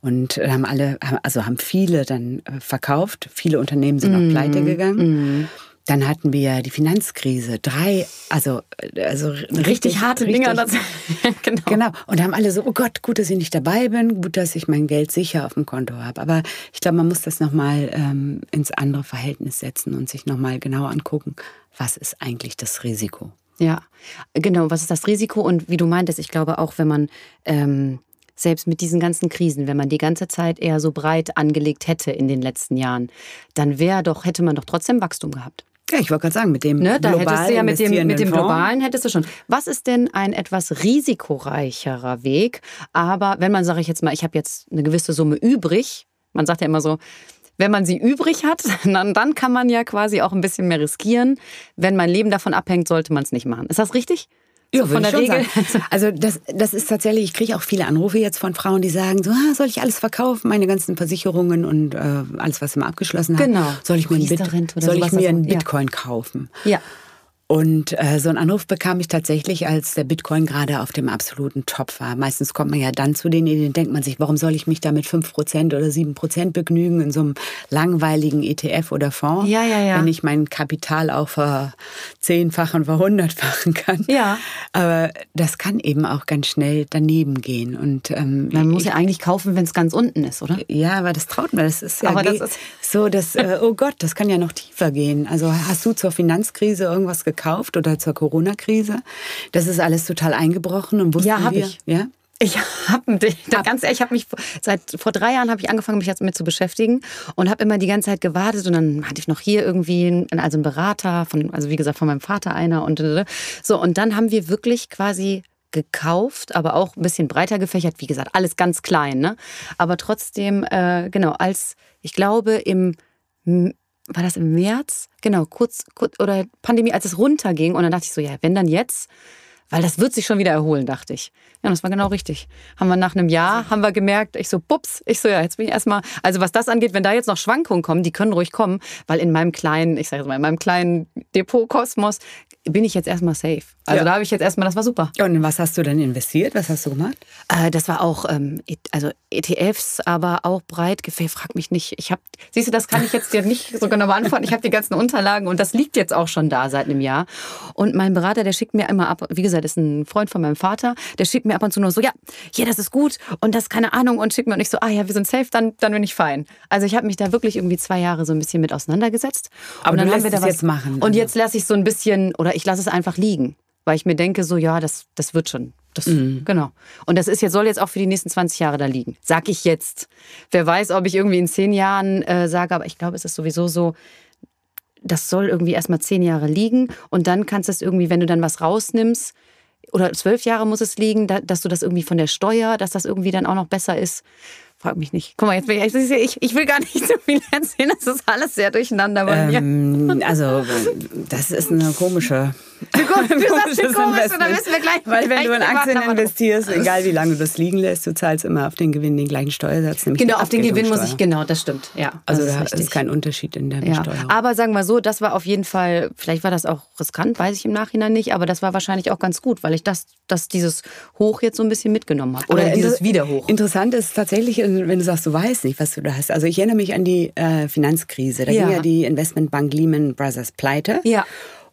Und haben alle, also haben viele dann äh, verkauft. Viele Unternehmen sind mm, auch pleite gegangen. Mm. Dann hatten wir die Finanzkrise, drei, also, also richtig, richtig harte richtig, Dinger. Das, (laughs) genau. genau. Und haben alle so, oh Gott, gut, dass ich nicht dabei bin, gut, dass ich mein Geld sicher auf dem Konto habe. Aber ich glaube, man muss das nochmal ähm, ins andere Verhältnis setzen und sich nochmal genau angucken, was ist eigentlich das Risiko. Ja, genau, was ist das Risiko? Und wie du meintest, ich glaube auch, wenn man ähm, selbst mit diesen ganzen Krisen, wenn man die ganze Zeit eher so breit angelegt hätte in den letzten Jahren, dann wäre doch, hätte man doch trotzdem Wachstum gehabt. Ja, ich wollte gerade sagen, mit dem ne, da hättest du ja mit dem, mit dem globalen hättest du schon. Was ist denn ein etwas risikoreicherer Weg? Aber wenn man, sage ich jetzt mal, ich habe jetzt eine gewisse Summe übrig, man sagt ja immer so, wenn man sie übrig hat, (laughs) dann, dann kann man ja quasi auch ein bisschen mehr riskieren. Wenn mein Leben davon abhängt, sollte man es nicht machen. Ist das richtig? Ja, so von der Regel. Sagen. (laughs) Also das, das ist tatsächlich, ich kriege auch viele Anrufe jetzt von Frauen, die sagen so, ah, soll ich alles verkaufen, meine ganzen Versicherungen und äh, alles, was wir mal abgeschlossen haben. Genau. Soll ich mir, ein, Bit soll ich mir einen Bitcoin ja. kaufen? Ja. Und äh, so einen Anruf bekam ich tatsächlich, als der Bitcoin gerade auf dem absoluten Top war. Meistens kommt man ja dann zu den Ideen, denkt man sich, warum soll ich mich da mit 5% oder 7% begnügen in so einem langweiligen ETF oder Fonds, ja, ja, ja. wenn ich mein Kapital auch verzehnfachen, verhundertfachen kann. Ja. Aber das kann eben auch ganz schnell daneben gehen. Und, ähm, man muss ich, ja eigentlich kaufen, wenn es ganz unten ist, oder? Ja, aber das traut man. Das ist ja aber das ist so, dass, äh, oh Gott, das kann ja noch tiefer gehen. Also hast du zur Finanzkrise irgendwas gekauft? Gekauft oder zur Corona-Krise. Das ist alles total eingebrochen und wussten ja, hab wir. Ich. Ja, ich (laughs) habe ganz ehrlich, ich habe mich seit vor drei Jahren habe ich angefangen, mich jetzt damit zu beschäftigen und habe immer die ganze Zeit gewartet und dann hatte ich noch hier irgendwie einen, also einen Berater von, also wie gesagt von meinem Vater einer und so und dann haben wir wirklich quasi gekauft, aber auch ein bisschen breiter gefächert, wie gesagt, alles ganz klein, ne? Aber trotzdem, äh, genau, als ich glaube im war das im März? Genau, kurz, kurz oder Pandemie, als es runterging. Und dann dachte ich so, ja, wenn dann jetzt, weil das wird sich schon wieder erholen, dachte ich. Ja, das war genau richtig. Haben wir nach einem Jahr, haben wir gemerkt, ich so, pups, ich so, ja, jetzt bin ich erstmal, also was das angeht, wenn da jetzt noch Schwankungen kommen, die können ruhig kommen, weil in meinem kleinen, ich sage jetzt mal, in meinem kleinen Depotkosmos bin ich jetzt erstmal safe. Also ja. da habe ich jetzt erstmal, das war super. Und in was hast du denn investiert? Was hast du gemacht? Äh, das war auch, ähm, also ETFs, aber auch breit gefällt. Frag mich nicht. Ich habe, siehst du, das kann ich jetzt dir nicht so genau beantworten. Ich habe die ganzen Unterlagen und das liegt jetzt auch schon da seit einem Jahr. Und mein Berater, der schickt mir immer ab, wie gesagt, gesagt, ist ein Freund von meinem Vater, der schickt mir ab und zu nur so, ja, hier, das ist gut und das keine Ahnung und schickt mir nicht so, ah ja, wir sind safe, dann, dann bin ich fein. Also ich habe mich da wirklich irgendwie zwei Jahre so ein bisschen mit auseinandergesetzt. Aber und dann haben wir da was jetzt machen, Und also. jetzt lasse ich so ein bisschen, oder ich lasse es einfach liegen, weil ich mir denke, so ja, das, das wird schon. Das, Mhm. Genau. Und das ist jetzt, soll jetzt auch für die nächsten 20 Jahre da liegen. Sag ich jetzt. Wer weiß, ob ich irgendwie in zehn Jahren äh, sage, aber ich glaube, es ist sowieso so, das soll irgendwie erstmal zehn Jahre liegen und dann kannst du es irgendwie, wenn du dann was rausnimmst, oder zwölf Jahre muss es liegen, da, dass du das irgendwie von der Steuer, dass das irgendwie dann auch noch besser ist. Frag mich nicht. Guck mal, jetzt will ich, ich, ich will gar nicht (laughs) so viel erzählen, das ist alles sehr durcheinander bei mir. Ähm, also, das ist eine komische. (laughs) Du sagst mir komisches komisch, und dann wissen wir gleich, Weil wenn du in Aktien investierst, egal wie lange du das liegen lässt, du zahlst immer auf den Gewinn den gleichen Steuersatz. Genau, auf den Gewinn muss ich, genau, das stimmt. Ja, Also da ist, ist, kein Unterschied in der Ja, Besteuerung. aber sagen wir so, das war auf jeden Fall, vielleicht war das auch riskant, weiß ich im Nachhinein nicht, aber das war wahrscheinlich auch ganz gut, weil ich das, das dieses Hoch jetzt so ein bisschen mitgenommen habe. Oder Aber dieses Wiederhoch. Interessant ist tatsächlich, wenn du sagst, du weißt nicht, was du da hast. Also ich erinnere mich an die äh, Finanzkrise. Da Ja. ging ja die Investmentbank Lehman Brothers pleite. Ja.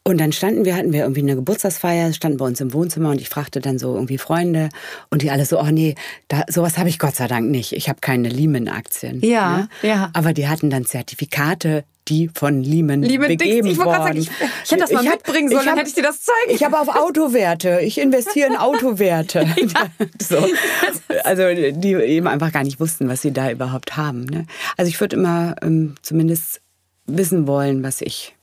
Und dann standen wir, hatten wir irgendwie eine Geburtstagsfeier, standen bei uns im Wohnzimmer und ich fragte dann so irgendwie Freunde und die alle so, oh nee, da, sowas habe ich Gott sei Dank nicht. Ich habe keine Lehman-Aktien. Ja, ne? ja. Aber die hatten dann Zertifikate, die von Lehman, Lehman begeben ich wollte gerade worden. sagen, ich- ich hätte das mal hab- mitbringen sollen, dann hab- hätte ich dir das zeigen Ich habe auf Autowerte. Ich investiere in (laughs) Autowerte. (laughs) so. Also die eben einfach gar nicht wussten, was sie da überhaupt haben. Ne? Also ich würde immer ähm, zumindest wissen wollen, was ich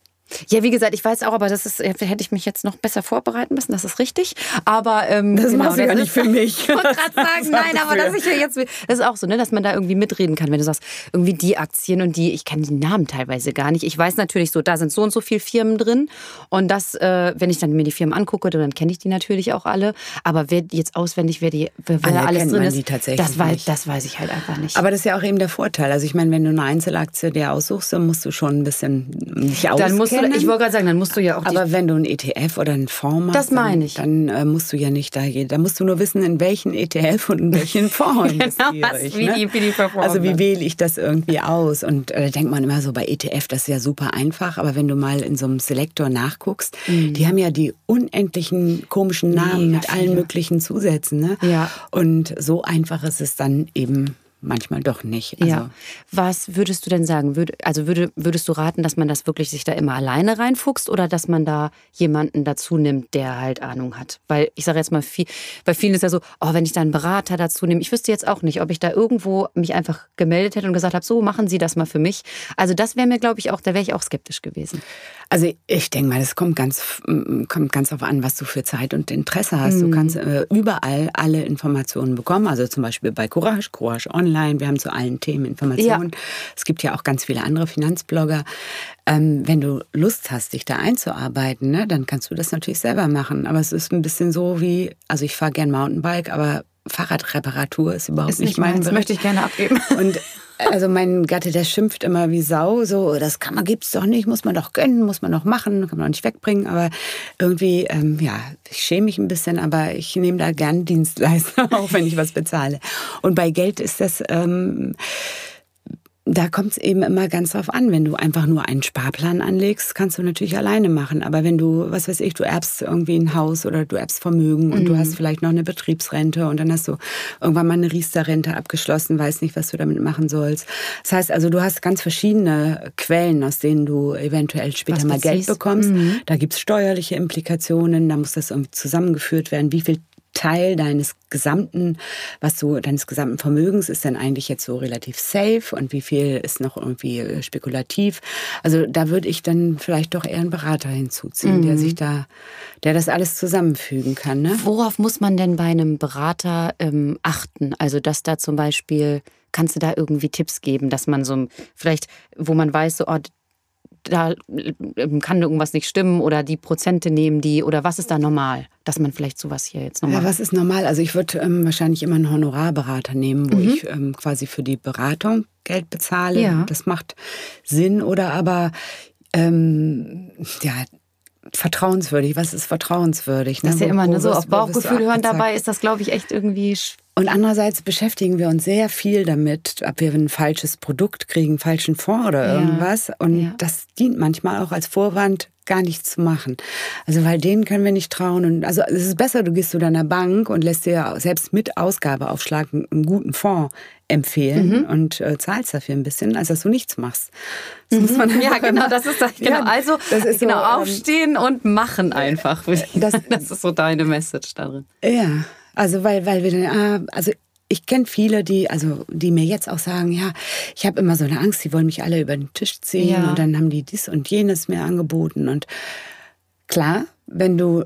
Ja, wie gesagt, ich weiß auch, aber das ist, hätte ich mich jetzt noch besser vorbereiten müssen, das ist richtig. Aber ähm, Das machst du ja nicht für mich. (laughs) Ich wollte gerade sagen, nein, aber dass ich ja jetzt, das ist auch so, ne, dass man da irgendwie mitreden kann, wenn du sagst, irgendwie die Aktien und die, ich kenne die Namen teilweise gar nicht. Ich weiß natürlich so, da sind so und so viele Firmen drin und das, äh, wenn ich dann mir die Firmen angucke, dann kenne ich die natürlich auch alle. Aber wer jetzt auswendig, wer die, wer, Alle da alles drin ist, das, weiß, das weiß ich halt einfach nicht. Aber das ist ja auch eben der Vorteil. Also ich meine, wenn du eine Einzelaktie dir aussuchst, dann musst du schon ein bisschen dich auskennen. dann musst du, ich wollte gerade sagen, dann musst du ja auch aber wenn du einen ETF oder einen Fonds machst, Das meine ich. dann, dann äh, musst du ja nicht da gehen. Da musst du nur wissen, in welchen ETF und in welchen (laughs) Fonds Genau, was- ich. wie ne? die- wie die performen also wie wähle ich das irgendwie aus? Und äh, da denkt man immer so bei ETF, das ist ja super einfach. Aber wenn du mal in so einem Selektor nachguckst, die haben ja die unendlichen komischen Namen Mega mit allen möglichen Zusätzen. Ne? Ja. Und so einfach ist es dann eben manchmal doch nicht. Also, Ja. Was würdest du denn sagen? Würde, also würde, würdest du raten, dass man das wirklich sich da immer alleine reinfuchst oder dass man da jemanden dazu nimmt, der halt Ahnung hat? Weil ich sage jetzt mal, viel, bei vielen ist ja so, oh, wenn ich da einen Berater dazu nehme, ich wüsste jetzt auch nicht, ob ich da irgendwo mich einfach gemeldet hätte und gesagt habe, so machen Sie das mal für mich. Also das wäre mir, glaube ich, auch, da wäre ich auch skeptisch gewesen. Also ich denke mal, das kommt ganz, mm, kommt ganz darauf an, was du für Zeit und Interesse hast. Mhm. Du kannst äh, überall alle Informationen bekommen. Also zum Beispiel bei Courage, Courage Online. Wir haben zu allen Themen Informationen. Es gibt ja auch ganz viele andere Finanzblogger. Ähm, wenn du Lust hast, dich da einzuarbeiten, ne, dann kannst du das natürlich selber machen. Aber es ist ein bisschen so wie, also ich fahre gern Mountainbike, aber Fahrradreparatur ist überhaupt Ist nicht, nicht mein meins, Bereich. möchte ich gerne abgeben. (laughs) Und also mein Gatte, der schimpft immer wie Sau, so, das kann man, gibt's doch nicht, muss man doch gönnen, muss man doch machen, kann man doch nicht wegbringen. Aber irgendwie, ähm, ja, ich schäme mich ein bisschen, aber ich nehme da gern Dienstleister, (laughs) auch wenn ich was bezahle. Und bei Geld ist das, ähm, da kommt es eben immer ganz drauf an. Wenn du einfach nur einen Sparplan anlegst, kannst du natürlich alleine machen. Aber wenn du, was weiß ich, du erbst irgendwie ein Haus oder du erbst Vermögen und du hast vielleicht noch eine Betriebsrente und dann hast du irgendwann mal eine Riester-Rente abgeschlossen, weißt nicht, was du damit machen sollst. Das heißt also, du hast ganz verschiedene Quellen, aus denen du eventuell später Was mal Geld bekommst. Da gibt's steuerliche Implikationen, da muss das irgendwie zusammengeführt werden. Wie viel Teil deines gesamten, was du, deines gesamten Vermögens ist denn eigentlich jetzt so relativ safe und wie viel ist noch irgendwie äh, spekulativ? Also da würde ich dann vielleicht doch eher einen Berater hinzuziehen, der sich da, der das alles zusammenfügen kann. Ne? Worauf muss man denn bei einem Berater ähm, achten? Also, dass da zum Beispiel, kannst du da irgendwie Tipps geben, dass man so vielleicht, wo man weiß, so, oh, da kann irgendwas nicht stimmen oder die Prozente nehmen die oder was ist da normal, dass man vielleicht sowas hier jetzt nochmal. Ja, was ist normal? Also ich würde ähm, wahrscheinlich immer einen Honorarberater nehmen, wo ich ähm, quasi für die Beratung Geld bezahle. Ja. Das macht Sinn. Oder aber ähm, ja, vertrauenswürdig. Was ist vertrauenswürdig? das ist ne? ja immer ne, so auf Bauchgefühl hören dabei ist das, glaube ich, echt irgendwie. Und andererseits beschäftigen wir uns sehr viel damit, ob wir ein falsches Produkt kriegen, falschen Fonds oder Ja. irgendwas. Und Ja. das dient manchmal auch als Vorwand, gar nichts zu machen. Also weil denen können wir nicht trauen. Und also es ist besser, du gehst zu deiner Bank und lässt dir selbst mit Ausgabeaufschlag einen guten Fonds empfehlen mhm. und äh, zahlst dafür ein bisschen, als dass du nichts machst. Das mhm. muss man ja, genau, das ist das. Genau. Ja, also das ist genau, so, ähm, aufstehen und machen einfach. Das, (laughs) das ist so deine Message darin. Ja, also weil, weil wir, ah, also ich kenne viele, die, also die mir jetzt auch sagen, ja, ich habe immer so eine Angst, die wollen mich alle über den Tisch ziehen ja. und dann haben die dies und jenes mir angeboten. Und klar, wenn du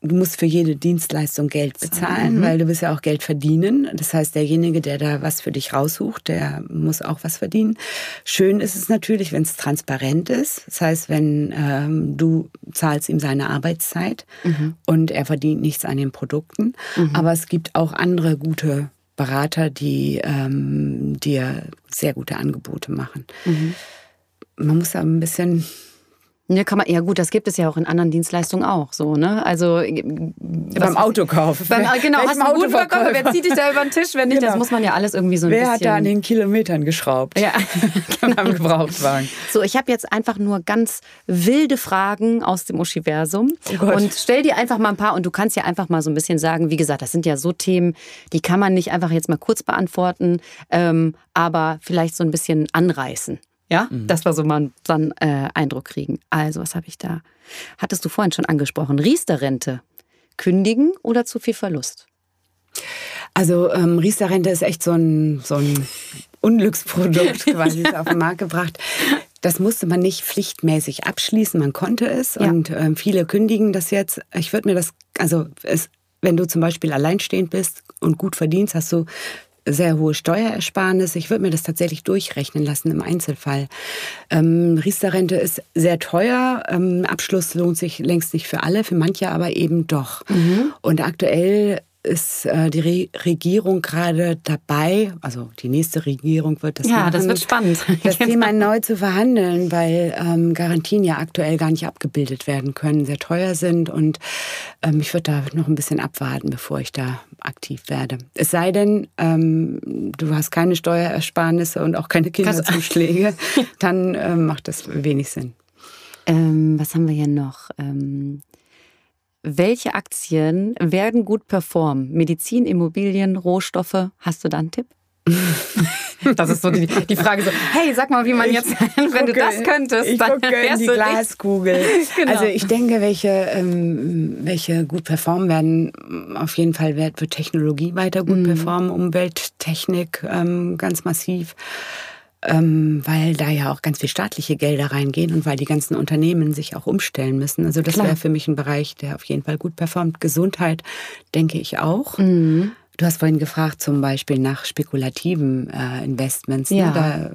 du musst für jede Dienstleistung Geld bezahlen, mhm. weil du bist ja auch Geld verdienen. Das heißt, derjenige, der da was für dich raussucht, der muss auch was verdienen. Schön ist es natürlich, wenn es transparent ist. Das heißt, wenn ähm, du zahlst ihm seine Arbeitszeit mhm. und er verdient nichts an den Produkten. Mhm. Aber es gibt auch andere gute Berater, die ähm, dir sehr gute Angebote machen. Mhm. Man muss da ein bisschen Ne, kann man, ja gut, das gibt es ja auch in anderen Dienstleistungen auch so, ne? Also ja, beim Autokauf. Beim, genau, hast du einen guten Verkäufer, wer zieht dich da über den Tisch, wenn nicht, genau. das muss man ja alles irgendwie so ein wer bisschen... Wer hat da an den Kilometern geschraubt? Ja, (laughs) genau. am Gebrauchtwagen. So, ich habe jetzt einfach nur ganz wilde Fragen aus dem Uschiversum oh und stell dir einfach mal ein paar und du kannst ja einfach mal so ein bisschen sagen, wie gesagt, das sind ja so Themen, die kann man nicht einfach jetzt mal kurz beantworten, ähm, aber vielleicht so ein bisschen anreißen. Ja, mhm. das war so mal ein äh, Eindruck kriegen. Also, was habe ich da? Hattest du vorhin schon angesprochen. Riester-Rente. Kündigen oder zu viel Verlust? Also, ähm, Riester-Rente ist echt so ein, so ein Unglücksprodukt (laughs) quasi auf den Markt gebracht. Das musste man nicht pflichtmäßig abschließen, man konnte es ja. und ähm, viele kündigen das jetzt. Ich würde mir das, also es, wenn du zum Beispiel alleinstehend bist und gut verdienst, hast du sehr hohe Steuerersparnis. Ich würde mir das tatsächlich durchrechnen lassen im Einzelfall. Ähm, Riester-Rente ist sehr teuer. Ähm, Abschluss lohnt sich längst nicht für alle, für manche aber eben doch. Mhm. Und aktuell ist äh, die Re Regierung gerade dabei, also die nächste Regierung wird das Ja, machen, das wird spannend. (laughs) Das (laughs) Thema neu zu verhandeln, weil ähm, Garantien ja aktuell gar nicht abgebildet werden können, sehr teuer sind und ähm, ich würde da noch ein bisschen abwarten, bevor ich da aktiv werde. Es sei denn, ähm, du hast keine Steuerersparnisse und auch keine Kinderzuschläge, (laughs) dann ähm, macht das wenig Sinn. Ähm, was haben wir hier noch? Ähm, welche Aktien werden gut performen? Medizin, Immobilien, Rohstoffe? Hast du da einen Tipp? (laughs) Das ist so die, die, Frage so, hey, sag mal, wie man jetzt, ich wenn gucke, du das könntest, ich dann in die Glaskugel. (laughs) Genau. Also ich denke, welche, ähm, welche gut performen werden, auf jeden Fall wird, wird Technologie weiter gut mhm. performen, Umwelttechnik ähm, ganz massiv ähm, weil da ja auch ganz viel staatliche Gelder reingehen und weil die ganzen Unternehmen sich auch umstellen müssen. Also das wäre für mich ein Bereich, der auf jeden Fall gut performt. Gesundheit denke ich auch. Mhm. Du hast vorhin gefragt zum Beispiel nach spekulativen äh, Investments. Ne? Ja. Da,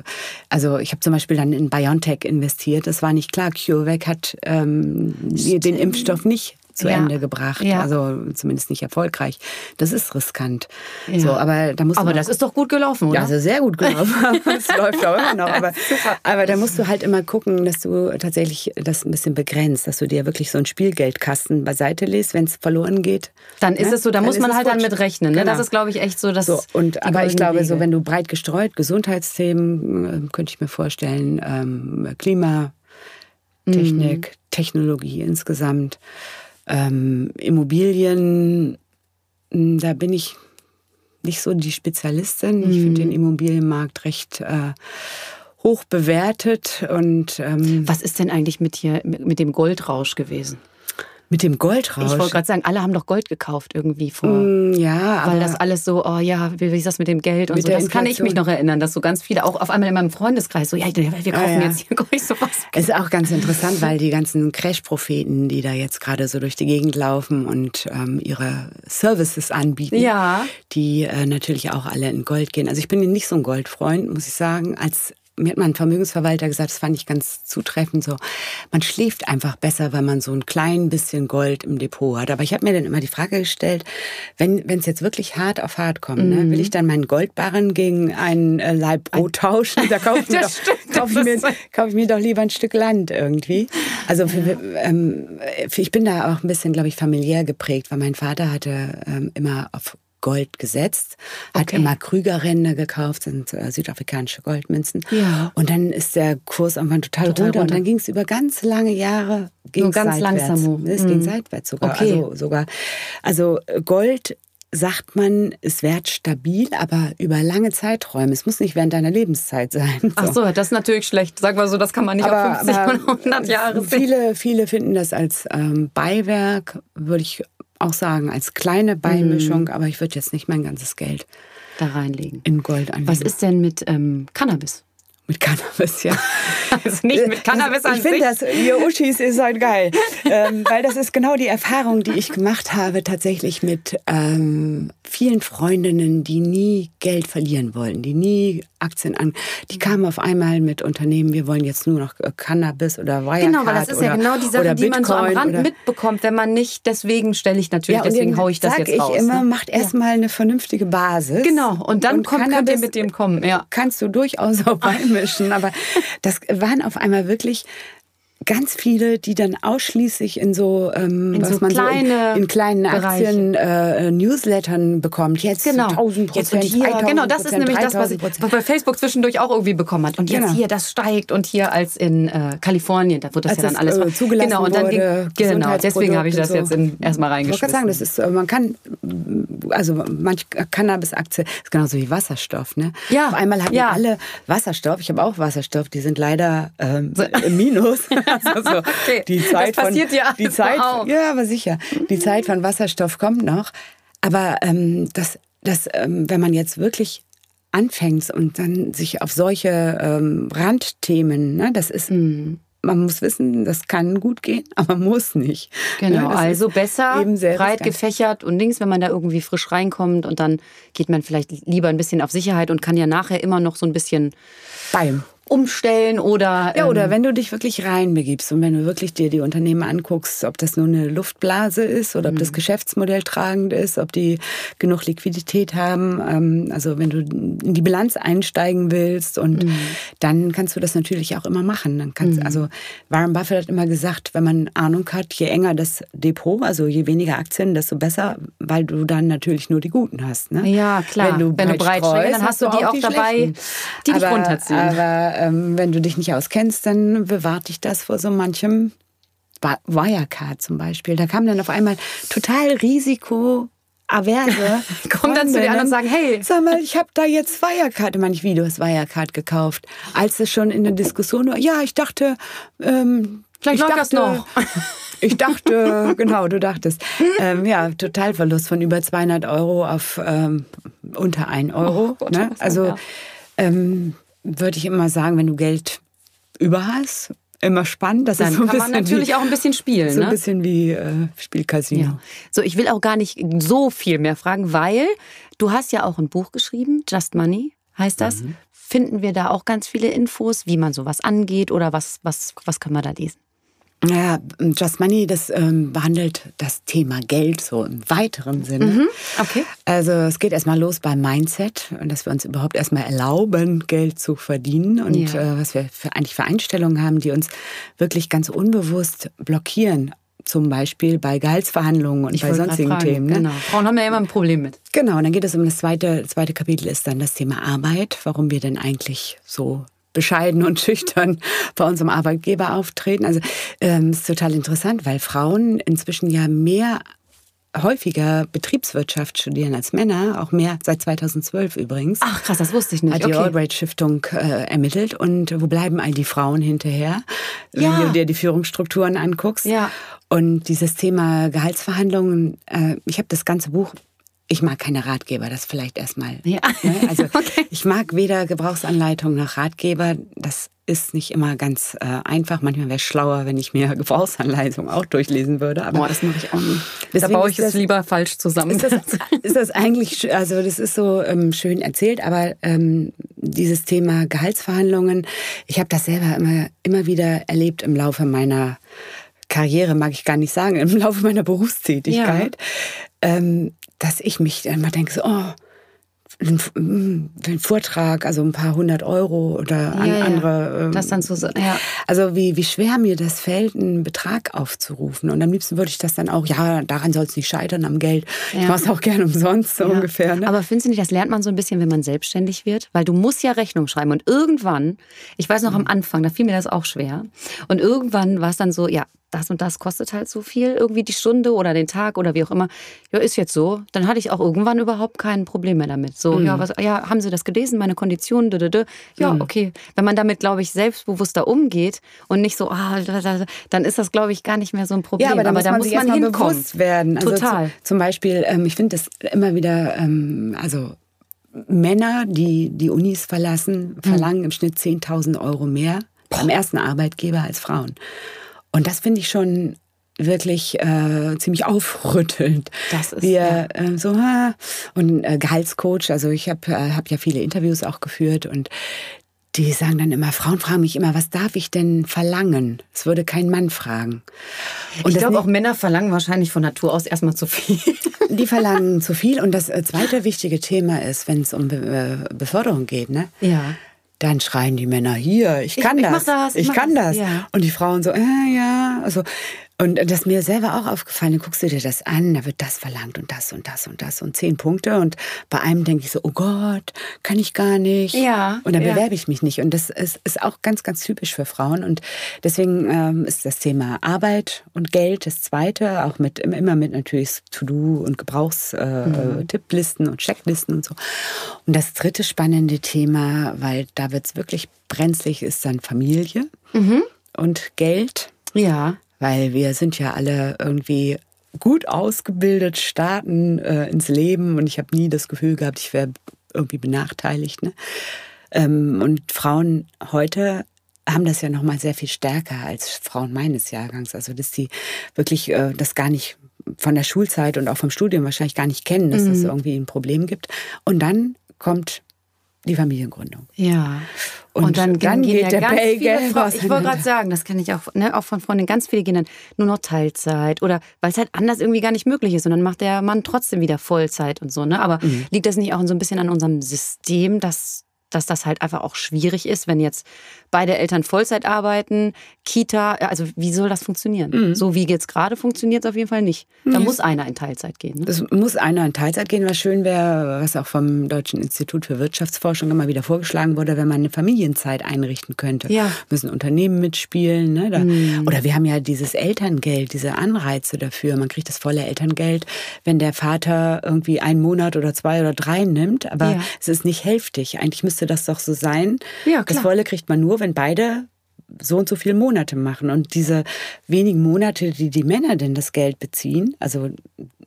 also ich habe zum Beispiel dann in BioNTech investiert. Das war nicht klar. CureVac hat ähm, den Impfstoff nicht zu ja. Ende gebracht. Ja. Also zumindest nicht erfolgreich. Das ist riskant. Ja. So, aber da muss aber das ist doch gut gelaufen, oder? Ja, also sehr gut gelaufen. (laughs) (laughs) Es läuft auch immer noch. Aber, (laughs) aber da musst du halt immer gucken, dass du tatsächlich das ein bisschen begrenzt, dass du dir wirklich so einen Spielgeldkasten beiseite legst, wenn es verloren geht. Dann ist ne? es so, da muss man halt dann mit rechnen. Ne? Genau. Das ist, glaube ich, echt so, dass. So, und, aber ich glaube, Wege. so wenn du breit gestreut, Gesundheitsthemen, äh, könnte ich mir vorstellen, ähm, Klimatechnik, mhm. Technologie insgesamt. Ähm, Immobilien, hm, da bin ich nicht so die Spezialistin. Ich finde den mhm. Immobilienmarkt recht äh, hoch bewertet. Und, ähm, Was ist denn eigentlich mit, hier, mit dem Goldrausch gewesen? Mit dem Goldrausch. Ich wollte gerade sagen, alle haben doch Gold gekauft irgendwie vor. Mm, ja, Weil das alles so, oh ja, wie, wie ist das mit dem Geld und so. Das kann ich mich noch erinnern, dass so ganz viele auch auf einmal in meinem Freundeskreis so, ja, wir kaufen ah, ja. jetzt hier (laughs) Gold sowas. Es ist auch ganz interessant, weil die ganzen Crash-Propheten, die da jetzt gerade so durch die Gegend laufen und ähm, ihre Services anbieten, ja. die äh, natürlich auch alle in Gold gehen. Also ich bin nicht so ein Goldfreund, muss ich sagen. Als mir hat mein Vermögensverwalter gesagt, das fand ich ganz zutreffend so, man schläft einfach besser, wenn man so ein klein bisschen Gold im Depot hat. Aber ich habe mir dann immer die Frage gestellt, wenn es jetzt wirklich hart auf hart kommt, mm. ne, will ich dann meinen Goldbarren gegen einen äh, Leib Brot tauschen? Da kaufe ich, (laughs) mir doch, kauf ich, mir, kauf ich mir doch lieber ein Stück Land irgendwie. Also für, ähm, für, ich bin da auch ein bisschen, glaube ich, familiär geprägt, weil mein Vater hatte ähm, immer auf Gold gesetzt, hat Okay. immer Krügerränder gekauft, sind äh, südafrikanische Goldmünzen. Ja. Und dann ist der Kurs irgendwann total, Total runter. Und runter. dann ging es über ganz lange Jahre ging Nur ganz seitwärts. langsam. Es ging Mhm. seitwärts sogar. Okay. Also sogar. Also äh, Gold sagt man, ist wertstabil, aber über lange Zeiträume. Es muss nicht während deiner Lebenszeit sein. Ach so, das ist natürlich schlecht. Sag mal so, das kann man nicht Aber, auf 50 aber oder 100 Jahre sehen. Viele, viele finden das als ähm, Beiwerk, würde ich auch sagen, als kleine Beimischung. Mhm. Aber ich würde jetzt nicht mein ganzes Geld Da reinlegen. in Gold anlegen. Was ist denn mit ähm, Cannabis? mit Cannabis, ja. (laughs) Also nicht mit Cannabis an Ich finde das, ihr Uschis, ihr seid geil. ähm, weil das ist genau die Erfahrung, die ich gemacht habe, tatsächlich mit ähm, vielen Freundinnen, die nie Geld verlieren wollten, die nie Aktien an. Die kamen auf einmal mit Unternehmen, wir wollen jetzt nur noch äh, Cannabis oder Wirecard Genau, weil das ist oder, ja genau die Sache, die man so am Rand oder, mitbekommt, wenn man nicht, deswegen stelle ich natürlich, und deswegen haue ich das jetzt ich raus. immer, ne? macht erstmal eine vernünftige Basis. Genau, und dann kommt, könnt ihr mit dem kommen. Ja. kannst du durchaus (laughs) auch beimischen. Aber das waren auf einmal wirklich ganz viele, die dann ausschließlich in so, ähm, In was so man kleine so in, in kleinen Bereiche. Aktien äh, Newslettern bekommt. Jetzt Genau. 1000 Jetzt und Prozent, hier, 3000 genau, das ist nämlich das, was ich 3000 was bei Facebook zwischendurch auch irgendwie bekommen hat. Und jetzt Genau. hier, das steigt und hier als in äh, Kalifornien, da wird das Als ja dann alles äh, zugelassen genau und dann wurde, ging, genau, deswegen habe ich das Gesundheitsprodukt jetzt in, erstmal Ich wollte gerade sagen, das ist, äh, man kann, also manch Cannabis-Aktie ist genauso wie Wasserstoff, ne? Ja, Auf einmal hatten ja. alle Wasserstoff. Ich habe auch Wasserstoff. Die sind leider ähm, im Minus. (laughs) (laughs) also so Okay, die das Zeit von, passiert ja die Zeit, überhaupt. ja, aber sicher. Die Zeit von Wasserstoff kommt noch. Aber ähm, das, das, ähm, wenn man jetzt wirklich anfängt und dann sich auf solche ähm, Randthemen, ne, das ist, Mhm. man muss wissen, das kann gut gehen, (laughs) aber muss nicht. Genau, Ne, das also besser, breit gefächert und links, wenn man da irgendwie frisch reinkommt und dann geht man vielleicht lieber ein bisschen auf Sicherheit und kann ja nachher immer noch so ein bisschen Beim. Umstellen oder Ja, oder ähm, wenn du dich wirklich reinbegibst und wenn du wirklich dir die Unternehmen anguckst, ob das nur eine Luftblase ist oder ob Mhm. das Geschäftsmodell tragend ist, ob die genug Liquidität haben. Ähm, also wenn du in die Bilanz einsteigen willst und Mhm. dann kannst du das natürlich auch immer machen. Dann kannst, Also Warren Buffett hat immer gesagt, wenn man Ahnung hat, je enger das Depot, also je weniger Aktien, desto besser, weil du dann natürlich nur die guten hast. Ne? Ja, klar. Wenn du Wenn breit breit streust, dann hast du die auch dabei, schlechten. die dich aber, runterziehen. Aber ähm, wenn du dich nicht auskennst, dann bewahrt dich das vor so manchem Wirecard zum Beispiel. Da kam dann auf einmal total risikoaverse. (laughs) Kommen dann zu dir an und sagen, hey. Sag mal, ich habe da jetzt Wirecard. Meine ich, wie, du hast Wirecard gekauft. Als es schon in der Diskussion war, ja, ich dachte, ähm, Vielleicht ich dachte, noch. (laughs) Ich dachte, genau, du dachtest. Ähm, ja, Totalverlust von über 200 Euro auf ähm, unter 1 Euro. Oh Gott, ne? Also ja. ähm, würde ich immer sagen, wenn du Geld über hast, immer spannend. Das dann ist so ein kann man natürlich wie, auch ein bisschen spielen. so ein ne? bisschen wie äh, Spielcasino. Ja. So, ich will auch gar nicht so viel mehr fragen, weil du hast ja auch ein Buch geschrieben, Just Money heißt das. Mhm. Finden wir da auch ganz viele Infos, wie man sowas angeht oder was, was, was können wir da lesen? Ja, Just Money, das ähm, behandelt das Thema Geld so im weiteren Sinne. Mhm. Okay. Also es geht erstmal los beim Mindset und dass wir uns überhaupt erstmal erlauben, Geld zu verdienen und Ja. äh, was wir für, eigentlich für Einstellungen haben, die uns wirklich ganz unbewusst blockieren. Zum Beispiel bei Gehaltsverhandlungen und bei wollte grad sonstigen fragen, Themen. Ne? Genau. Frauen haben ja immer ein Problem mit. Genau, und dann geht es um das zweite, zweite Kapitel ist dann das Thema Arbeit, warum wir denn eigentlich so bescheiden und (laughs) schüchtern bei unserem Arbeitgeber auftreten. Also ähm, ist total interessant, weil Frauen inzwischen ja mehr häufiger Betriebswirtschaft studieren als Männer, auch mehr seit 2012 übrigens. Ach krass, das wusste ich nicht. Hat die okay. Albright Stiftung äh, ermittelt. Und wo bleiben all die Frauen hinterher, Ja. wenn du dir die Führungsstrukturen anguckst? Ja. Und dieses Thema Gehaltsverhandlungen, äh, ich habe das ganze Buch, ich mag keine Ratgeber, das vielleicht erstmal. Ja. Ne? Also (laughs) Okay. ich mag weder Gebrauchsanleitung noch Ratgeber. Das ist nicht immer ganz äh, einfach. Manchmal wäre es schlauer, wenn ich mir (laughs) Gebrauchsanleitung auch durchlesen würde. Aber Boah, das mache ich auch nicht. Da baue ich es das- lieber falsch zusammen. ist das, ist das eigentlich, also das ist so ähm, schön erzählt, aber ähm, dieses Thema Gehaltsverhandlungen, ich habe das selber immer, immer wieder erlebt im Laufe meiner Karriere, mag ich gar nicht sagen, im Laufe meiner Berufstätigkeit, ähm, dass ich mich dann mal denke, so, oh, einen, Vortrag, also ein paar hundert Euro oder an ja, andere. Ähm, das dann so, ja. Also wie, wie schwer mir das fällt, einen Betrag aufzurufen. Und am liebsten würde ich das dann auch, ja, daran soll es nicht scheitern am Geld. Ja. Ich mache es auch gerne umsonst, so ungefähr. Ne? Aber findest du nicht, das lernt man so ein bisschen, wenn man selbstständig wird? Weil du musst ja Rechnung schreiben. Und irgendwann, ich weiß noch am Anfang, da fiel mir das auch schwer. Und irgendwann war es dann so, ja, das und das kostet halt so viel, irgendwie die Stunde oder den Tag oder wie auch immer. Ja, ist jetzt so. Dann hatte ich auch irgendwann überhaupt kein Problem mehr damit. So, mhm. ja, was, ja, haben Sie das gelesen, meine Konditionen? Dö, dö, dö. Ja, mhm. okay. Wenn man damit, glaube ich, selbstbewusster umgeht und nicht so, ah, dann ist das, glaube ich, gar nicht mehr so ein Problem. Ja, aber, aber da muss man, man bewusst werden. Also Total. Zu, zum Beispiel, ähm, ich finde das immer wieder, ähm, also Männer, die die Unis verlassen, mhm. verlangen mhm. im Schnitt 10.000 Euro mehr beim ersten Arbeitgeber als Frauen. Und das finde ich schon wirklich äh, ziemlich aufrüttelnd. Das ist wir ja. äh, so ha, und äh, Gehaltscoach. Also ich habe äh, hab ja viele Interviews auch geführt und die sagen dann immer, Frauen fragen mich immer, was darf ich denn verlangen? Es würde kein Mann fragen. Und ich glaube, auch Männer verlangen wahrscheinlich von Natur aus erstmal zu viel. (laughs) Die verlangen (laughs) zu viel. Und das äh, zweite wichtige Thema ist, wenn es um Be äh, Beförderung geht, ne? Ja dann schreien die Männer hier, ich kann ich, das, das, ich, ich kann das. Ja. Und die Frauen so, äh, ja, also und das ist mir selber auch aufgefallen, dann guckst du dir das an, da wird das verlangt und das und das und das und zehn Punkte. Und bei einem denke ich so, oh Gott, kann ich gar nicht. Ja. Und dann ja. bewerbe ich mich nicht. Und das ist, ist auch ganz, ganz typisch für Frauen. Und deswegen ähm, ist das Thema Arbeit und Geld das zweite, auch mit immer mit natürlich To-Do und Gebrauchstipplisten äh, mhm. und Checklisten und so. Und das dritte spannende Thema, weil da wird es wirklich brenzlig, ist dann Familie mhm. und Geld. Ja weil wir sind ja alle irgendwie gut ausgebildet, starten äh, ins Leben und ich habe nie das Gefühl gehabt, ich wäre irgendwie benachteiligt. Ne? Ähm, und Frauen heute haben das ja noch mal sehr viel stärker als Frauen meines Jahrgangs. Also dass sie wirklich äh, das gar nicht von der Schulzeit und auch vom Studium wahrscheinlich gar nicht kennen, dass es mhm. irgendwie ein Problem gibt. Und dann kommt die Familiengründung. Ja. Und, und dann, dann geht ja der ganz viele Frauen, Ich wollte gerade sagen, das kenne ich auch, ne, auch von Freunden, ganz viele gehen dann nur noch Teilzeit oder weil es halt anders irgendwie gar nicht möglich ist und dann macht der Mann trotzdem wieder Vollzeit und so. Ne? Aber mhm. liegt das nicht auch so ein bisschen an unserem System, dass dass das halt einfach auch schwierig ist, wenn jetzt beide Eltern Vollzeit arbeiten, Kita, also wie soll das funktionieren? Mhm. So wie jetzt gerade funktioniert es auf jeden Fall nicht. Da mhm. muss einer in Teilzeit gehen. Ne? Es muss einer in Teilzeit gehen, was schön wäre, was auch vom Deutschen Institut für Wirtschaftsforschung immer wieder vorgeschlagen wurde, wenn man eine Familienzeit einrichten könnte. Ja. Müssen Unternehmen mitspielen. Ne? Da, mhm. Oder wir haben ja dieses Elterngeld, diese Anreize dafür. Man kriegt das volle Elterngeld, wenn der Vater irgendwie einen Monat oder zwei oder drei nimmt, aber ja. es ist nicht hälftig. Eigentlich müsste das doch so sein. Ja, klar. Das volle kriegt man nur, wenn beide so und so viele Monate machen. Und diese wenigen Monate, die die Männer denn das Geld beziehen, also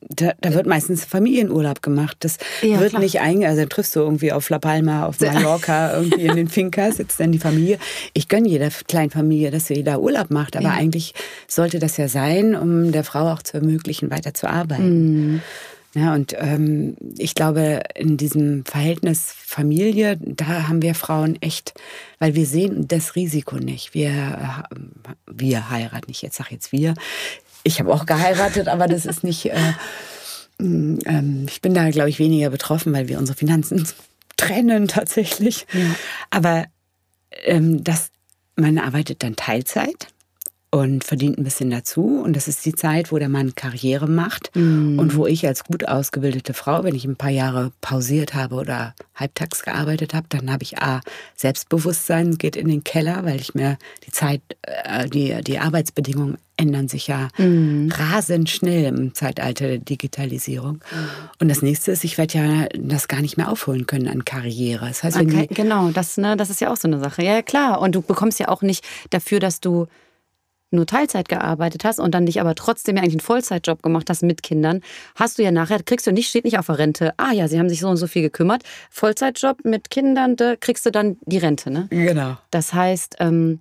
da, da wird meistens Familienurlaub gemacht. Das ja, wird klar. nicht einge... Also triffst du irgendwie auf La Palma, auf Mallorca, irgendwie in den Fincas, sitzt dann die Familie. Ich gönne jeder kleinen Familie, dass sie da Urlaub macht. Aber ja. eigentlich sollte das ja sein, um der Frau auch zu ermöglichen, weiter zu arbeiten. Mhm. Ja, und ähm, ich glaube, in diesem Verhältnis Familie, da haben wir Frauen echt, weil wir sehen das Risiko nicht. Wir, äh, wir heiraten nicht, jetzt sag jetzt wir. Ich habe auch geheiratet, aber das ist nicht, äh, mm, ähm, ich bin da, glaube ich, weniger betroffen, weil wir unsere Finanzen (laughs) trennen tatsächlich. Ja. Aber ähm, das, man arbeitet dann Teilzeit und verdient ein bisschen dazu. Und das ist die Zeit, wo der Mann Karriere macht mm. und wo ich als gut ausgebildete Frau, wenn ich ein paar Jahre pausiert habe oder halbtags gearbeitet habe, dann habe ich A, Selbstbewusstsein, geht in den Keller, weil ich mir die Zeit, äh, die, die Arbeitsbedingungen ändern sich ja mm. rasend schnell im Zeitalter der Digitalisierung. Mm. Und das nächste ist, ich werde ja das gar nicht mehr aufholen können an Karriere. Das heißt, okay, genau, das, ne, das ist ja auch so eine Sache. Ja, klar. Und du bekommst ja auch nicht dafür, dass du nur Teilzeit gearbeitet hast und dann dich aber trotzdem ja eigentlich einen Vollzeitjob gemacht hast mit Kindern, hast du ja nachher, kriegst du nicht, steht nicht auf der Rente, ah ja, sie haben sich so und so viel gekümmert. Vollzeitjob mit Kindern, da kriegst du dann die Rente, ne? Genau. Das heißt, ähm,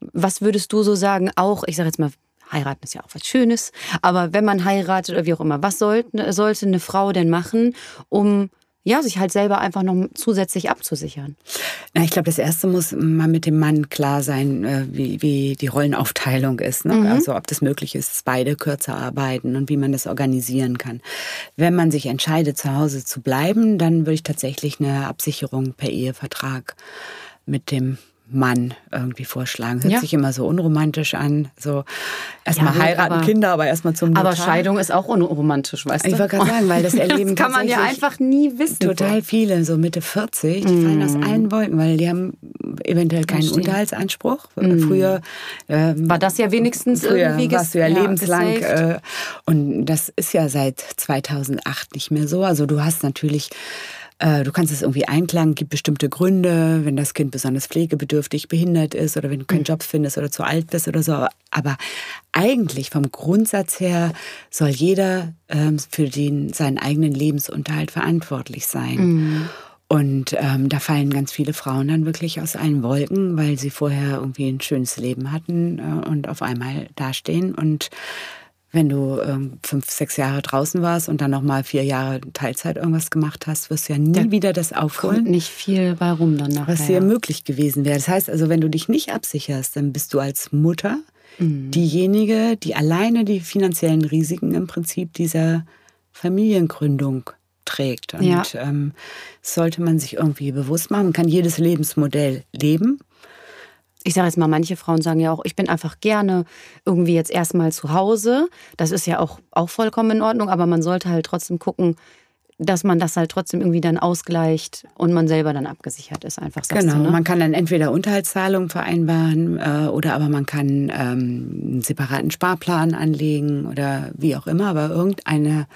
was würdest du so sagen, auch, ich sage jetzt mal, heiraten ist ja auch was Schönes, aber wenn man heiratet oder wie auch immer, was sollte, sollte eine Frau denn machen, um ja, sich halt selber einfach noch zusätzlich abzusichern? Na, ich glaube, das erste muss mal mit dem Mann klar sein, äh, wie, wie die Rollenaufteilung ist. Ne? Mhm. Also ob das möglich ist, dass beide kürzer arbeiten und wie man das organisieren kann. Wenn man sich entscheidet, zu Hause zu bleiben, dann würde ich tatsächlich eine Absicherung per Ehevertrag mit dem Mann irgendwie vorschlagen. Hört ja. sich immer so unromantisch an. So erstmal ja, heiraten, aber, Kinder, aber erstmal zum Notar. Aber Scheidung ist auch unromantisch, weißt du? Ich wollte gerade sagen, weil das (laughs) erleben das kann man ja einfach nie wissen. Total viele, so Mitte 40, die mm. fallen aus allen Wolken, weil die haben eventuell keinen Verstehen. Unterhaltsanspruch. Mm. Früher ähm, war das ja wenigstens früher irgendwie warst du ja, ja lebenslang. Äh, und das ist ja seit 2008 nicht mehr so. Also du hast natürlich äh, du kannst es irgendwie einklagen, gibt bestimmte Gründe, wenn das Kind besonders pflegebedürftig, behindert ist oder wenn du keinen mhm. Job findest oder zu alt bist oder so. Aber eigentlich vom Grundsatz her soll jeder ähm, für den, seinen eigenen Lebensunterhalt verantwortlich sein. Mhm. Und ähm, da fallen ganz viele Frauen dann wirklich aus allen Wolken, weil sie vorher irgendwie ein schönes Leben hatten äh, und auf einmal dastehen und wenn du ähm, fünf, sechs Jahre draußen warst und dann nochmal vier Jahre Teilzeit irgendwas gemacht hast, wirst du ja nie da wieder das aufholen. Kommt nicht viel bei rum dann nachher. Was dir möglich gewesen wäre. Das heißt also, wenn du dich nicht absicherst, dann bist du als Mutter mhm. diejenige, die alleine die finanziellen Risiken im Prinzip dieser Familiengründung trägt. Und ja. ähm, sollte man sich irgendwie bewusst machen. Man kann jedes Lebensmodell leben ich sage jetzt mal, manche Frauen sagen ja auch, ich bin einfach gerne irgendwie jetzt erstmal zu Hause. Das ist ja auch, auch vollkommen in Ordnung, aber man sollte halt trotzdem gucken, dass man das halt trotzdem irgendwie dann ausgleicht und man selber dann abgesichert ist, einfach. Genau, du, ne? man kann dann entweder Unterhaltszahlungen vereinbaren äh, oder aber man kann ähm, einen separaten Sparplan anlegen oder wie auch immer, aber irgendeine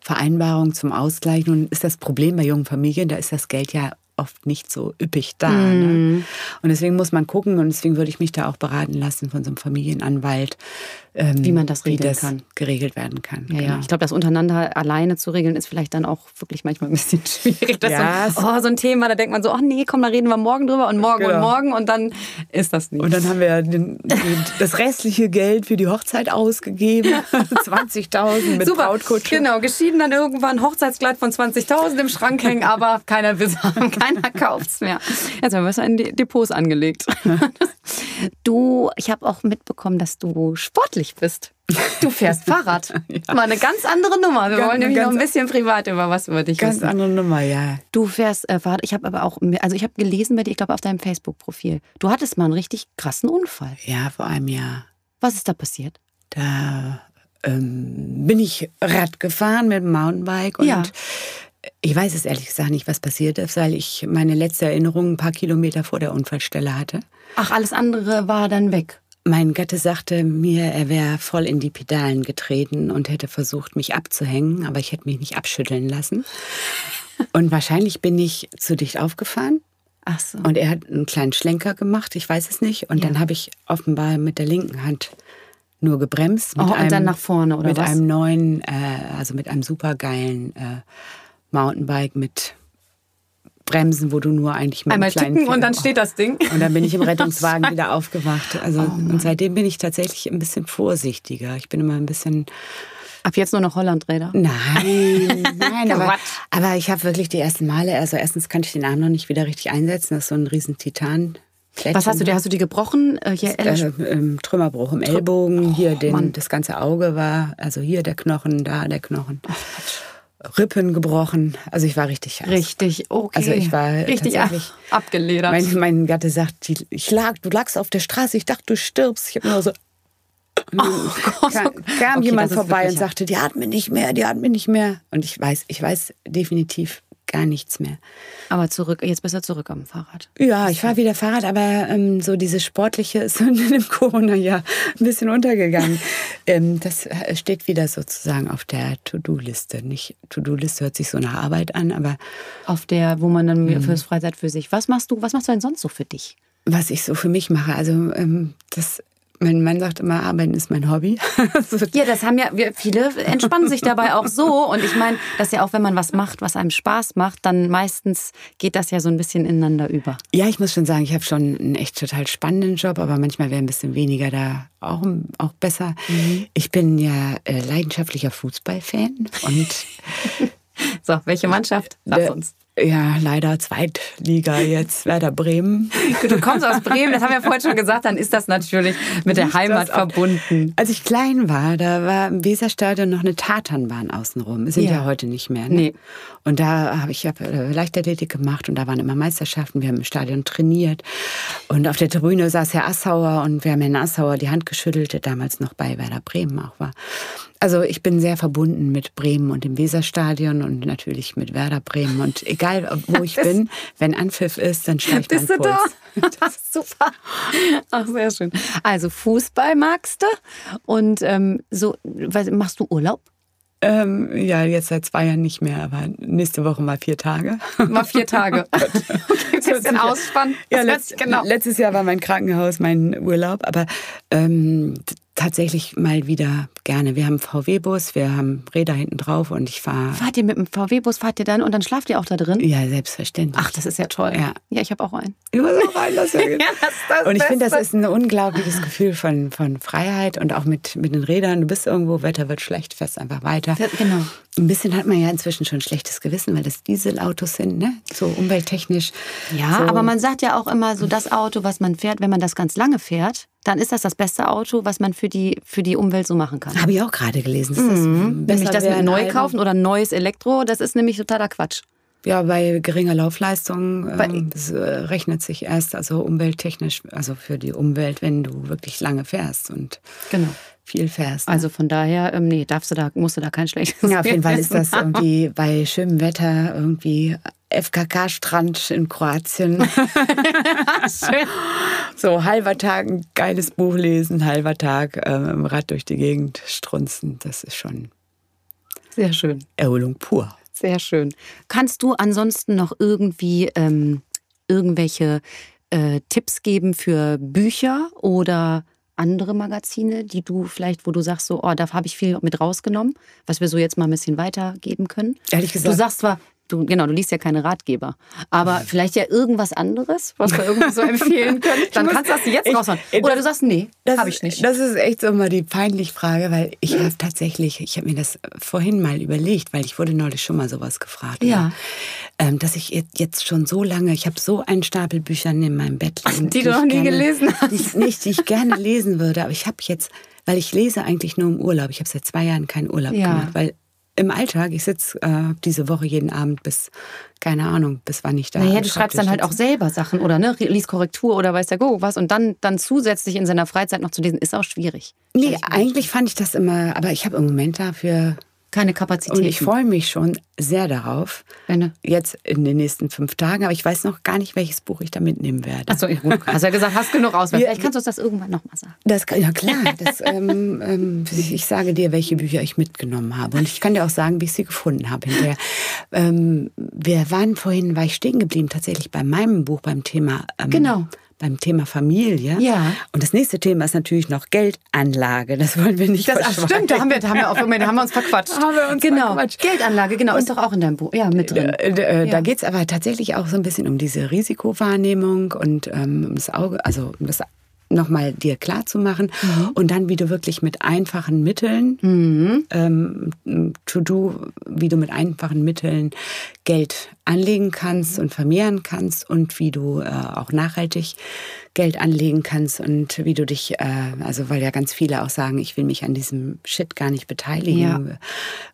Vereinbarung zum Ausgleich. Nun ist das Problem bei jungen Familien, da ist das Geld ja oft nicht so üppig da. Mm. Ne? Mhm. Und deswegen muss man gucken und deswegen würde ich mich da auch beraten lassen von so einem Familienanwalt, ähm, wie man das regeln das kann. geregelt werden kann. Ja, genau. ja. Ich glaube, das untereinander alleine zu regeln ist vielleicht dann auch wirklich manchmal ein bisschen (laughs) schwierig. Das ja, so, oh, so ein Thema, da denkt man so, ach nee, komm, da reden wir morgen drüber und morgen genau. und morgen und dann ist das nicht. Und dann haben wir den, das restliche Geld für die Hochzeit ausgegeben, (laughs) 20.000 mit Super. Brautkutsche. Genau, geschieden dann irgendwann Hochzeitskleid von 20.000 im Schrank hängen, aber keiner will haben, (laughs) keiner kauft es mehr. Jetzt haben wir es in die Depots angelegt. Du, ich habe auch mitbekommen, dass du sportlich bist. Du fährst (laughs) Fahrrad. ja. Mal eine ganz andere Nummer. Wir ganz, wollen nämlich noch ein bisschen privat über was über dich ganz wissen. Ganz andere Nummer, ja. Du fährst äh, Fahrrad. Ich habe aber auch, also ich habe gelesen bei dir, ich glaube auf deinem Facebook-Profil. Du hattest mal einen richtig krassen Unfall. Ja, vor einem Jahr. Was ist da passiert? Da ähm, bin ich Rad gefahren mit dem Mountainbike und ja. Ich weiß es ehrlich gesagt nicht, was passiert ist, weil ich meine letzte Erinnerung ein paar Kilometer vor der Unfallstelle hatte. Ach, alles andere war dann weg. Mein Gatte sagte mir, er wäre voll in die Pedalen getreten und hätte versucht, mich abzuhängen, aber ich hätte mich nicht abschütteln lassen. (laughs) Und wahrscheinlich bin ich zu dicht aufgefahren. Ach so. Und er hat einen kleinen Schlenker gemacht, ich weiß es nicht. Und ja. dann habe ich offenbar mit der linken Hand nur gebremst. Mit oh, und einem, dann nach vorne, oder mit was? Mit einem neuen, äh, also mit einem supergeilen äh, Mountainbike mit Bremsen, wo du nur eigentlich mit Einmal ticken und dann steht das Ding. Und dann bin ich im (laughs) Rettungswagen wieder aufgewacht. Also oh und seitdem bin ich tatsächlich ein bisschen vorsichtiger. Ich bin immer ein bisschen Ab jetzt nur noch Hollandräder? Nein, nein, (laughs) aber, aber ich habe wirklich die ersten Male, also erstens kann ich den Arm noch nicht wieder richtig einsetzen, das ist so ein riesen Titan. Was hast du dir? Hast du die gebrochen? Äh, hier äh, ähm, Trümmerbruch im Ellbogen, oh, hier den, das ganze Auge war, also hier der Knochen, da der Knochen. Oh, Rippen gebrochen. Also ich war richtig heiß. Richtig, okay. Also ich war richtig tatsächlich abgeledert. Mein, mein Gatte sagt, ich lag, du lagst auf der Straße, ich dachte, du stirbst. Ich habe nur so. Oh Gott. Kam, kam okay, jemand vorbei und sagte, die atmet nicht mehr, die atmet nicht mehr. Und ich weiß, ich weiß definitiv, gar nichts mehr. Aber zurück, jetzt du zurück am Fahrrad. Ja, ich fahre wieder Fahrrad, aber ähm, so dieses Sportliche ist (laughs) in dem Corona-Jahr ein bisschen untergegangen. (laughs) ähm, das äh, steht wieder sozusagen auf der To-Do-Liste. Nicht To-Do-Liste hört sich so nach Arbeit an, aber auf der, wo man dann mhm. fürs Freizeit für sich. Was machst du? Was machst du denn sonst so für dich? Was ich so für mich mache, also ähm, das mein Mann sagt immer, Arbeiten ist mein Hobby. (laughs) ja, das haben ja, viele entspannen sich dabei auch so. Und ich meine, dass ja auch, wenn man was macht, was einem Spaß macht, dann meistens geht das ja so ein bisschen ineinander über. Ja, ich muss schon sagen, ich habe schon einen echt total spannenden Job, aber manchmal wäre ein bisschen weniger da auch, auch besser. Mhm. Ich bin ja äh, leidenschaftlicher Fußballfan und (laughs) So, welche Mannschaft? Sag uns. Ja, leider Zweitliga jetzt, Werder Bremen. (laughs) Du kommst aus Bremen, das haben wir vorhin schon gesagt, dann ist das natürlich mit der Heimat verbunden. Als ich klein war, da war im Weserstadion noch eine Tatanbahn außenrum. Sind ja, ja heute nicht mehr. Ne? Nee. Und da habe ich hab äh, Leichtathletik gemacht und da waren immer Meisterschaften. Wir haben im Stadion trainiert. Und auf der Tribüne saß Herr Assauer und wir haben Herrn Assauer die Hand geschüttelt, der damals noch bei Werder Bremen auch war. Also ich bin sehr verbunden mit Bremen und dem Weserstadion und natürlich mit Werder Bremen. Und egal, wo ich bin, wenn Anpfiff ist, dann steigt mein Puls. Da? (laughs) Das ist super. Ach, sehr schön. Also Fußball magst du und ähm, so, machst du Urlaub? Ähm, ja, jetzt seit zwei Jahren nicht mehr, aber nächste Woche mal vier Tage. Mal vier Tage. (laughs) (laughs) okay, bisschen Ausspann. Ja, letzt, genau. letztes Jahr war mein Krankenhaus mein Urlaub, aber ähm, tatsächlich mal wieder gerne. Wir haben VW-Bus, wir haben Räder hinten drauf und ich fahre. Fahrt ihr mit dem VW-Bus, fahrt ihr dann und dann schlaft ihr auch da drin? Ja, selbstverständlich. Ach, das ist ja toll. Ja, ja ich habe auch einen. Du hast auch einen, das, ja, (laughs) das Und ich finde, das ist ein unglaubliches (laughs) Gefühl von, von Freiheit und auch mit, mit den Rädern. Du bist irgendwo, Wetter wird schlecht, fährst einfach weiter. Ja, genau. Ein bisschen hat man ja inzwischen schon schlechtes Gewissen, weil das Dieselautos sind, ne? So umwelttechnisch. Ja, so. aber man sagt ja auch immer so, das Auto, was man fährt, wenn man das ganz lange fährt, dann ist das das beste Auto, was man für die, für die Umwelt so machen kann. Habe ich auch gerade gelesen. Das mhm. Nämlich das mit neu kaufen oder neues Elektro, das ist nämlich totaler Quatsch. Ja, bei geringer Laufleistung ähm, das, äh, rechnet sich erst also umwelttechnisch, also für die Umwelt, wenn du wirklich lange fährst und genau. Viel fährst. Ne? Also von daher, ähm, nee, darfst du da, musst du da kein schlechtes. Ja, auf jeden Fall ist das irgendwie bei schönem Wetter irgendwie FKK-Strand in Kroatien. (laughs) Schön. So, halber Tag ein geiles Buch lesen, halber Tag ähm, im Rad durch die Gegend strunzen. Das ist schon sehr schön. Erholung pur. Sehr schön. Kannst du ansonsten noch irgendwie ähm, irgendwelche äh, Tipps geben für Bücher oder andere Magazine, die du vielleicht, wo du sagst, so, oh, da habe ich viel mit rausgenommen, was wir so jetzt mal ein bisschen weitergeben können? Ehrlich gesagt. Du sagst zwar, Du, genau, du liest ja keine Ratgeber. Aber vielleicht ja irgendwas anderes, was wir irgendwie so (laughs) empfehlen können. Dann muss, kannst du das jetzt ich, raushauen. Oder du sagst, nee, habe ich nicht. Das ist echt so immer die peinliche Frage, weil ich habe tatsächlich, ich habe mir das vorhin mal überlegt, weil ich wurde neulich schon mal sowas gefragt. Ja. Ne? Ähm, dass ich jetzt schon so lange, ich habe so einen Stapel Büchern in meinem Bett liegen. Die, die du noch nie gerne, gelesen hast. Die, nicht, die ich gerne lesen würde, aber ich habe jetzt weil ich lese eigentlich nur im Urlaub. Ich habe seit zwei Jahren keinen Urlaub ja. gemacht, weil im Alltag, ich sitze äh, diese Woche jeden Abend bis, keine Ahnung, bis wann ich da Naja, du schreibst dann halt auch selber Sachen oder ne, liest Korrektur oder weiß der Go was und dann, dann zusätzlich in seiner Freizeit noch zu lesen, ist auch schwierig. Nee, eigentlich fand ich das immer, aber ich habe im Moment dafür keine Kapazität. Und ich freue mich schon sehr darauf. Wenn jetzt in den nächsten fünf Tagen, aber ich weiß noch gar nicht, welches Buch ich da mitnehmen werde. Achso, ja, gut. Hast ja gesagt, hast genug Auswahl. Vielleicht kannst du uns das irgendwann nochmal sagen. Das, ja, klar. Das, (laughs) ähm, ähm, ich sage dir, welche Bücher ich mitgenommen habe. Und ich kann dir auch sagen, wie ich sie gefunden habe hinterher. Ähm, wir waren vorhin, war ich stehen geblieben, tatsächlich bei meinem Buch beim Thema. Ähm, genau beim Thema Familie. Ja. Und das nächste Thema ist natürlich noch Geldanlage. Das wollen wir nicht das, ach, Stimmt, da haben wir, da haben wir, auch, da haben wir uns verquatscht. (laughs) haben wir uns genau. verquatscht. Geldanlage, genau, ist doch auch in deinem Buch. Ja, mit drin. Äh, äh, ja. Da geht es aber tatsächlich auch so ein bisschen um diese Risikowahrnehmung und ähm, um das Auge, also um das nochmal dir klar zu machen mhm. und dann, wie du wirklich mit einfachen Mitteln, mhm. ähm, to do, wie du mit einfachen Mitteln Geld anlegen kannst und vermehren kannst und wie du äh, auch nachhaltig Geld anlegen kannst und wie du dich, äh, also weil ja ganz viele auch sagen, ich will mich an diesem Shit gar nicht beteiligen. Ja.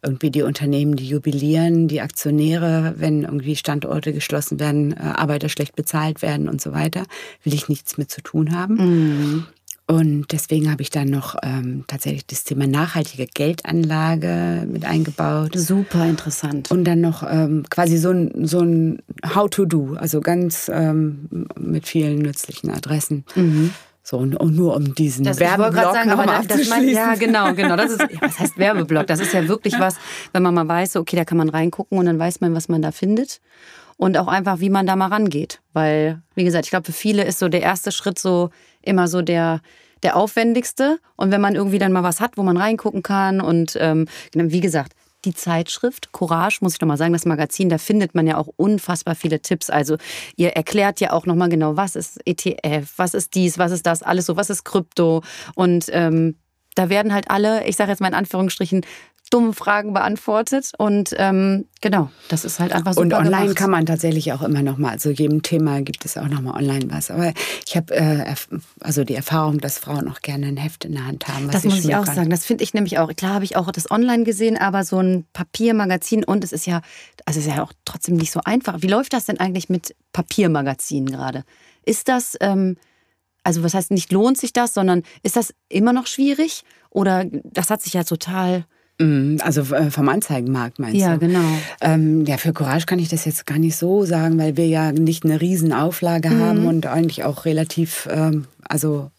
Irgendwie die Unternehmen, die jubilieren, die Aktionäre, wenn irgendwie Standorte geschlossen werden, äh, Arbeiter schlecht bezahlt werden und so weiter, will ich nichts mit zu tun haben. Mhm. Und deswegen habe ich dann noch ähm, tatsächlich das Thema nachhaltige Geldanlage mit eingebaut. Super interessant. Und dann noch ähm, quasi so ein, so ein How-to-Do, also ganz ähm, mit vielen nützlichen Adressen. Mhm. So, und, und, nur um diesen das, Werbeblock sagen, aber da, das mein, Ja, genau, genau. Das ist, ja, was heißt Werbeblock? Das ist ja wirklich was, wenn man mal weiß, okay, da kann man reingucken und dann weiß man, was man da findet. Und auch einfach, wie man da mal rangeht. Weil, wie gesagt, ich glaube, für viele ist so der erste Schritt so immer so der, der aufwendigste. Und wenn man irgendwie dann mal was hat, wo man reingucken kann und ähm, genau, wie gesagt, die Zeitschrift Courage, muss ich noch mal sagen, das Magazin, da findet man ja auch unfassbar viele Tipps. Also ihr erklärt ja auch noch mal genau, was ist ETF, was ist dies, was ist das, alles so, was ist Krypto und ähm, da werden halt alle, ich sage jetzt mal in Anführungsstrichen, dumme Fragen beantwortet. Und ähm, genau, das ist halt einfach so. Und online gemacht. kann man tatsächlich auch immer noch mal, also jedem Thema gibt es auch noch mal online was. Aber ich habe äh, also die Erfahrung, dass Frauen auch gerne ein Heft in der Hand haben. das muss ich auch sagen. Das finde ich nämlich auch. Klar habe ich auch das online gesehen, aber so ein Papiermagazin und es ist ja, also es ist ja auch trotzdem nicht so einfach. Wie läuft das denn eigentlich mit Papiermagazinen gerade? Ist das ähm, also was heißt nicht lohnt sich das, sondern ist das immer noch schwierig oder das hat sich ja total also äh, vom Anzeigenmarkt meinst ja, du? Ja, genau. Ähm, ja, für Courage kann ich das jetzt gar nicht so sagen, weil wir ja nicht eine Riesenauflage mhm. haben und eigentlich auch relativ, ähm, also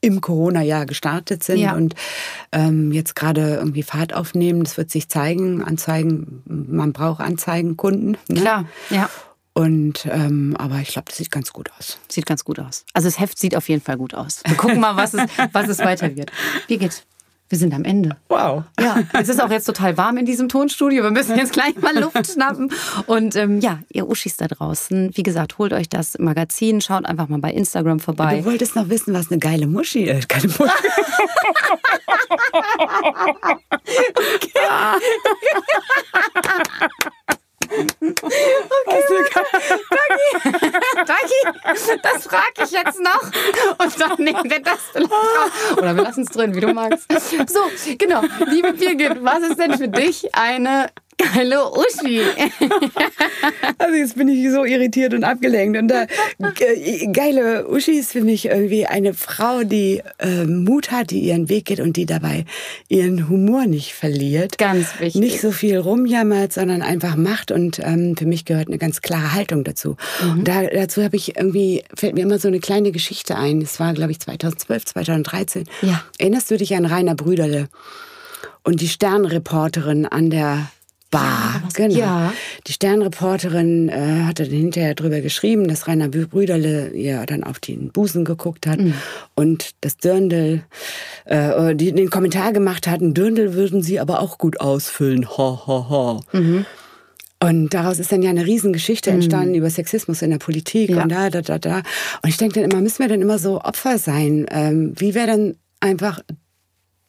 im Corona-Jahr gestartet sind ja. und ähm, jetzt gerade irgendwie Fahrt aufnehmen. Das wird sich zeigen. Anzeigen, man braucht Anzeigenkunden. Ne? Klar, ja. Und ähm, aber ich glaube, das sieht ganz gut aus. Sieht ganz gut aus. Also das Heft sieht auf jeden Fall gut aus. Wir gucken mal, was es, was es weiter wird. Wie geht's? Wir sind am Ende. Wow. Ja, es ist auch jetzt total warm in diesem Tonstudio. Wir müssen jetzt gleich mal Luft schnappen. Und ähm, ja, ihr Uschis da draußen, wie gesagt, holt euch das Magazin, schaut einfach mal bei Instagram vorbei. Du wolltest noch wissen, was eine geile Muschi ist. Keine Muschi. (laughs) (laughs) Okay. (laughs) Dagi, das frage ich jetzt noch. Und dann nehmen wir das vielleicht. Oder wir lassen es drin, wie du magst. So, genau. Liebe Birgit, was ist denn für dich eine Geile Uschi. (laughs) also jetzt bin ich so irritiert und abgelenkt. Und da, geile Uschi ist für mich irgendwie eine Frau, die äh, Mut hat, die ihren Weg geht und die dabei ihren Humor nicht verliert. Ganz wichtig. Nicht so viel rumjammert, sondern einfach macht. Und ähm, für mich gehört eine ganz klare Haltung dazu. Mhm. Und da, dazu habe ich irgendwie, fällt mir immer so eine kleine Geschichte ein. Es war, glaube ich, 2012, 2013. Ja. Erinnerst du dich an Rainer Brüderle? Und die Sternreporterin an der Bar. Ja, genau. Ja. Die Sternreporterin äh, hatte dann hinterher drüber geschrieben, dass Rainer Brüderle ihr dann auf den Busen geguckt hat mhm. und das Dirndl, äh, die den Kommentar gemacht hatten, Dirndl würden sie aber auch gut ausfüllen. Ha, ha, ha. Mhm. Und daraus ist dann ja eine Riesengeschichte mhm. entstanden mhm. über Sexismus in der Politik ja. und da, da, da, da. Und ich denke dann immer, müssen wir dann immer so Opfer sein? Ähm, wie wäre dann einfach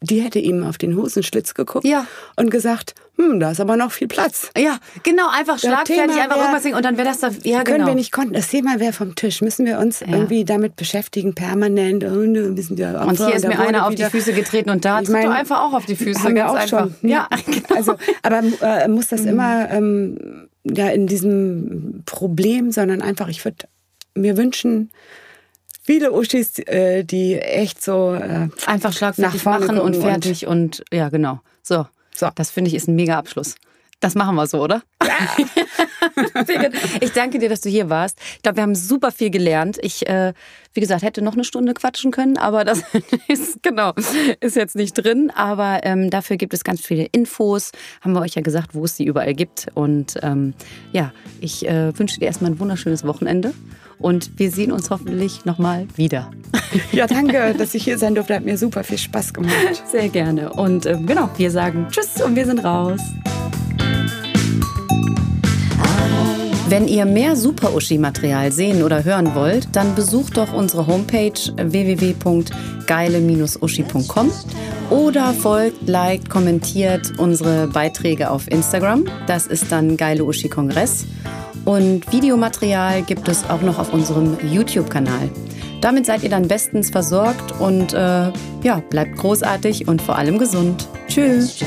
die hätte ihm auf den Hosenschlitz geguckt ja. und gesagt, hm, da ist aber noch viel Platz. Ja, genau, einfach schlagfertig, einfach wär, irgendwas singen und dann wäre das da, ja Können genau. wir nicht konnten, das Thema wäre vom Tisch. Müssen wir uns ja. irgendwie damit beschäftigen, permanent. Oh, ne, wir sind ja und hier ist mir einer auf die Füße getreten und da hat du einfach auch auf die Füße. Haben wir auch einfach. schon. Ja, (laughs) genau. Also, aber äh, muss das mhm. immer ähm, ja, in diesem Problem, sondern einfach, ich würde mir wünschen, viele Uschis, äh, die echt so äh, einfach schlagfertig machen und fertig und, und, ja, genau. So, so. das finde ich ist ein mega Abschluss. Das machen wir so, oder? Ja. (laughs) ich danke dir, dass du hier warst. Ich glaube, wir haben super viel gelernt. Ich, äh, wie gesagt, hätte noch eine Stunde quatschen können, aber das (laughs) ist genau ist jetzt nicht drin. Aber ähm, dafür gibt es ganz viele Infos. Haben wir euch ja gesagt, wo es sie überall gibt. Und ähm, ja, ich äh, wünsche dir erstmal ein wunderschönes Wochenende und wir sehen uns hoffentlich nochmal wieder. (laughs) Ja, danke, dass ich hier sein durfte. Hat mir super viel Spaß gemacht. (laughs) Sehr gerne. Und äh, genau, wir sagen Tschüss und wir sind raus. Wenn ihr mehr Super-Uschi-Material sehen oder hören wollt, dann besucht doch unsere Homepage www.geile-uschi.com oder folgt, liked, kommentiert unsere Beiträge auf Instagram. Das ist dann Geile Uschi Kongress. Und Videomaterial gibt es auch noch auf unserem YouTube-Kanal. Damit seid ihr dann bestens versorgt und äh, ja, bleibt großartig und vor allem gesund. Tschüss.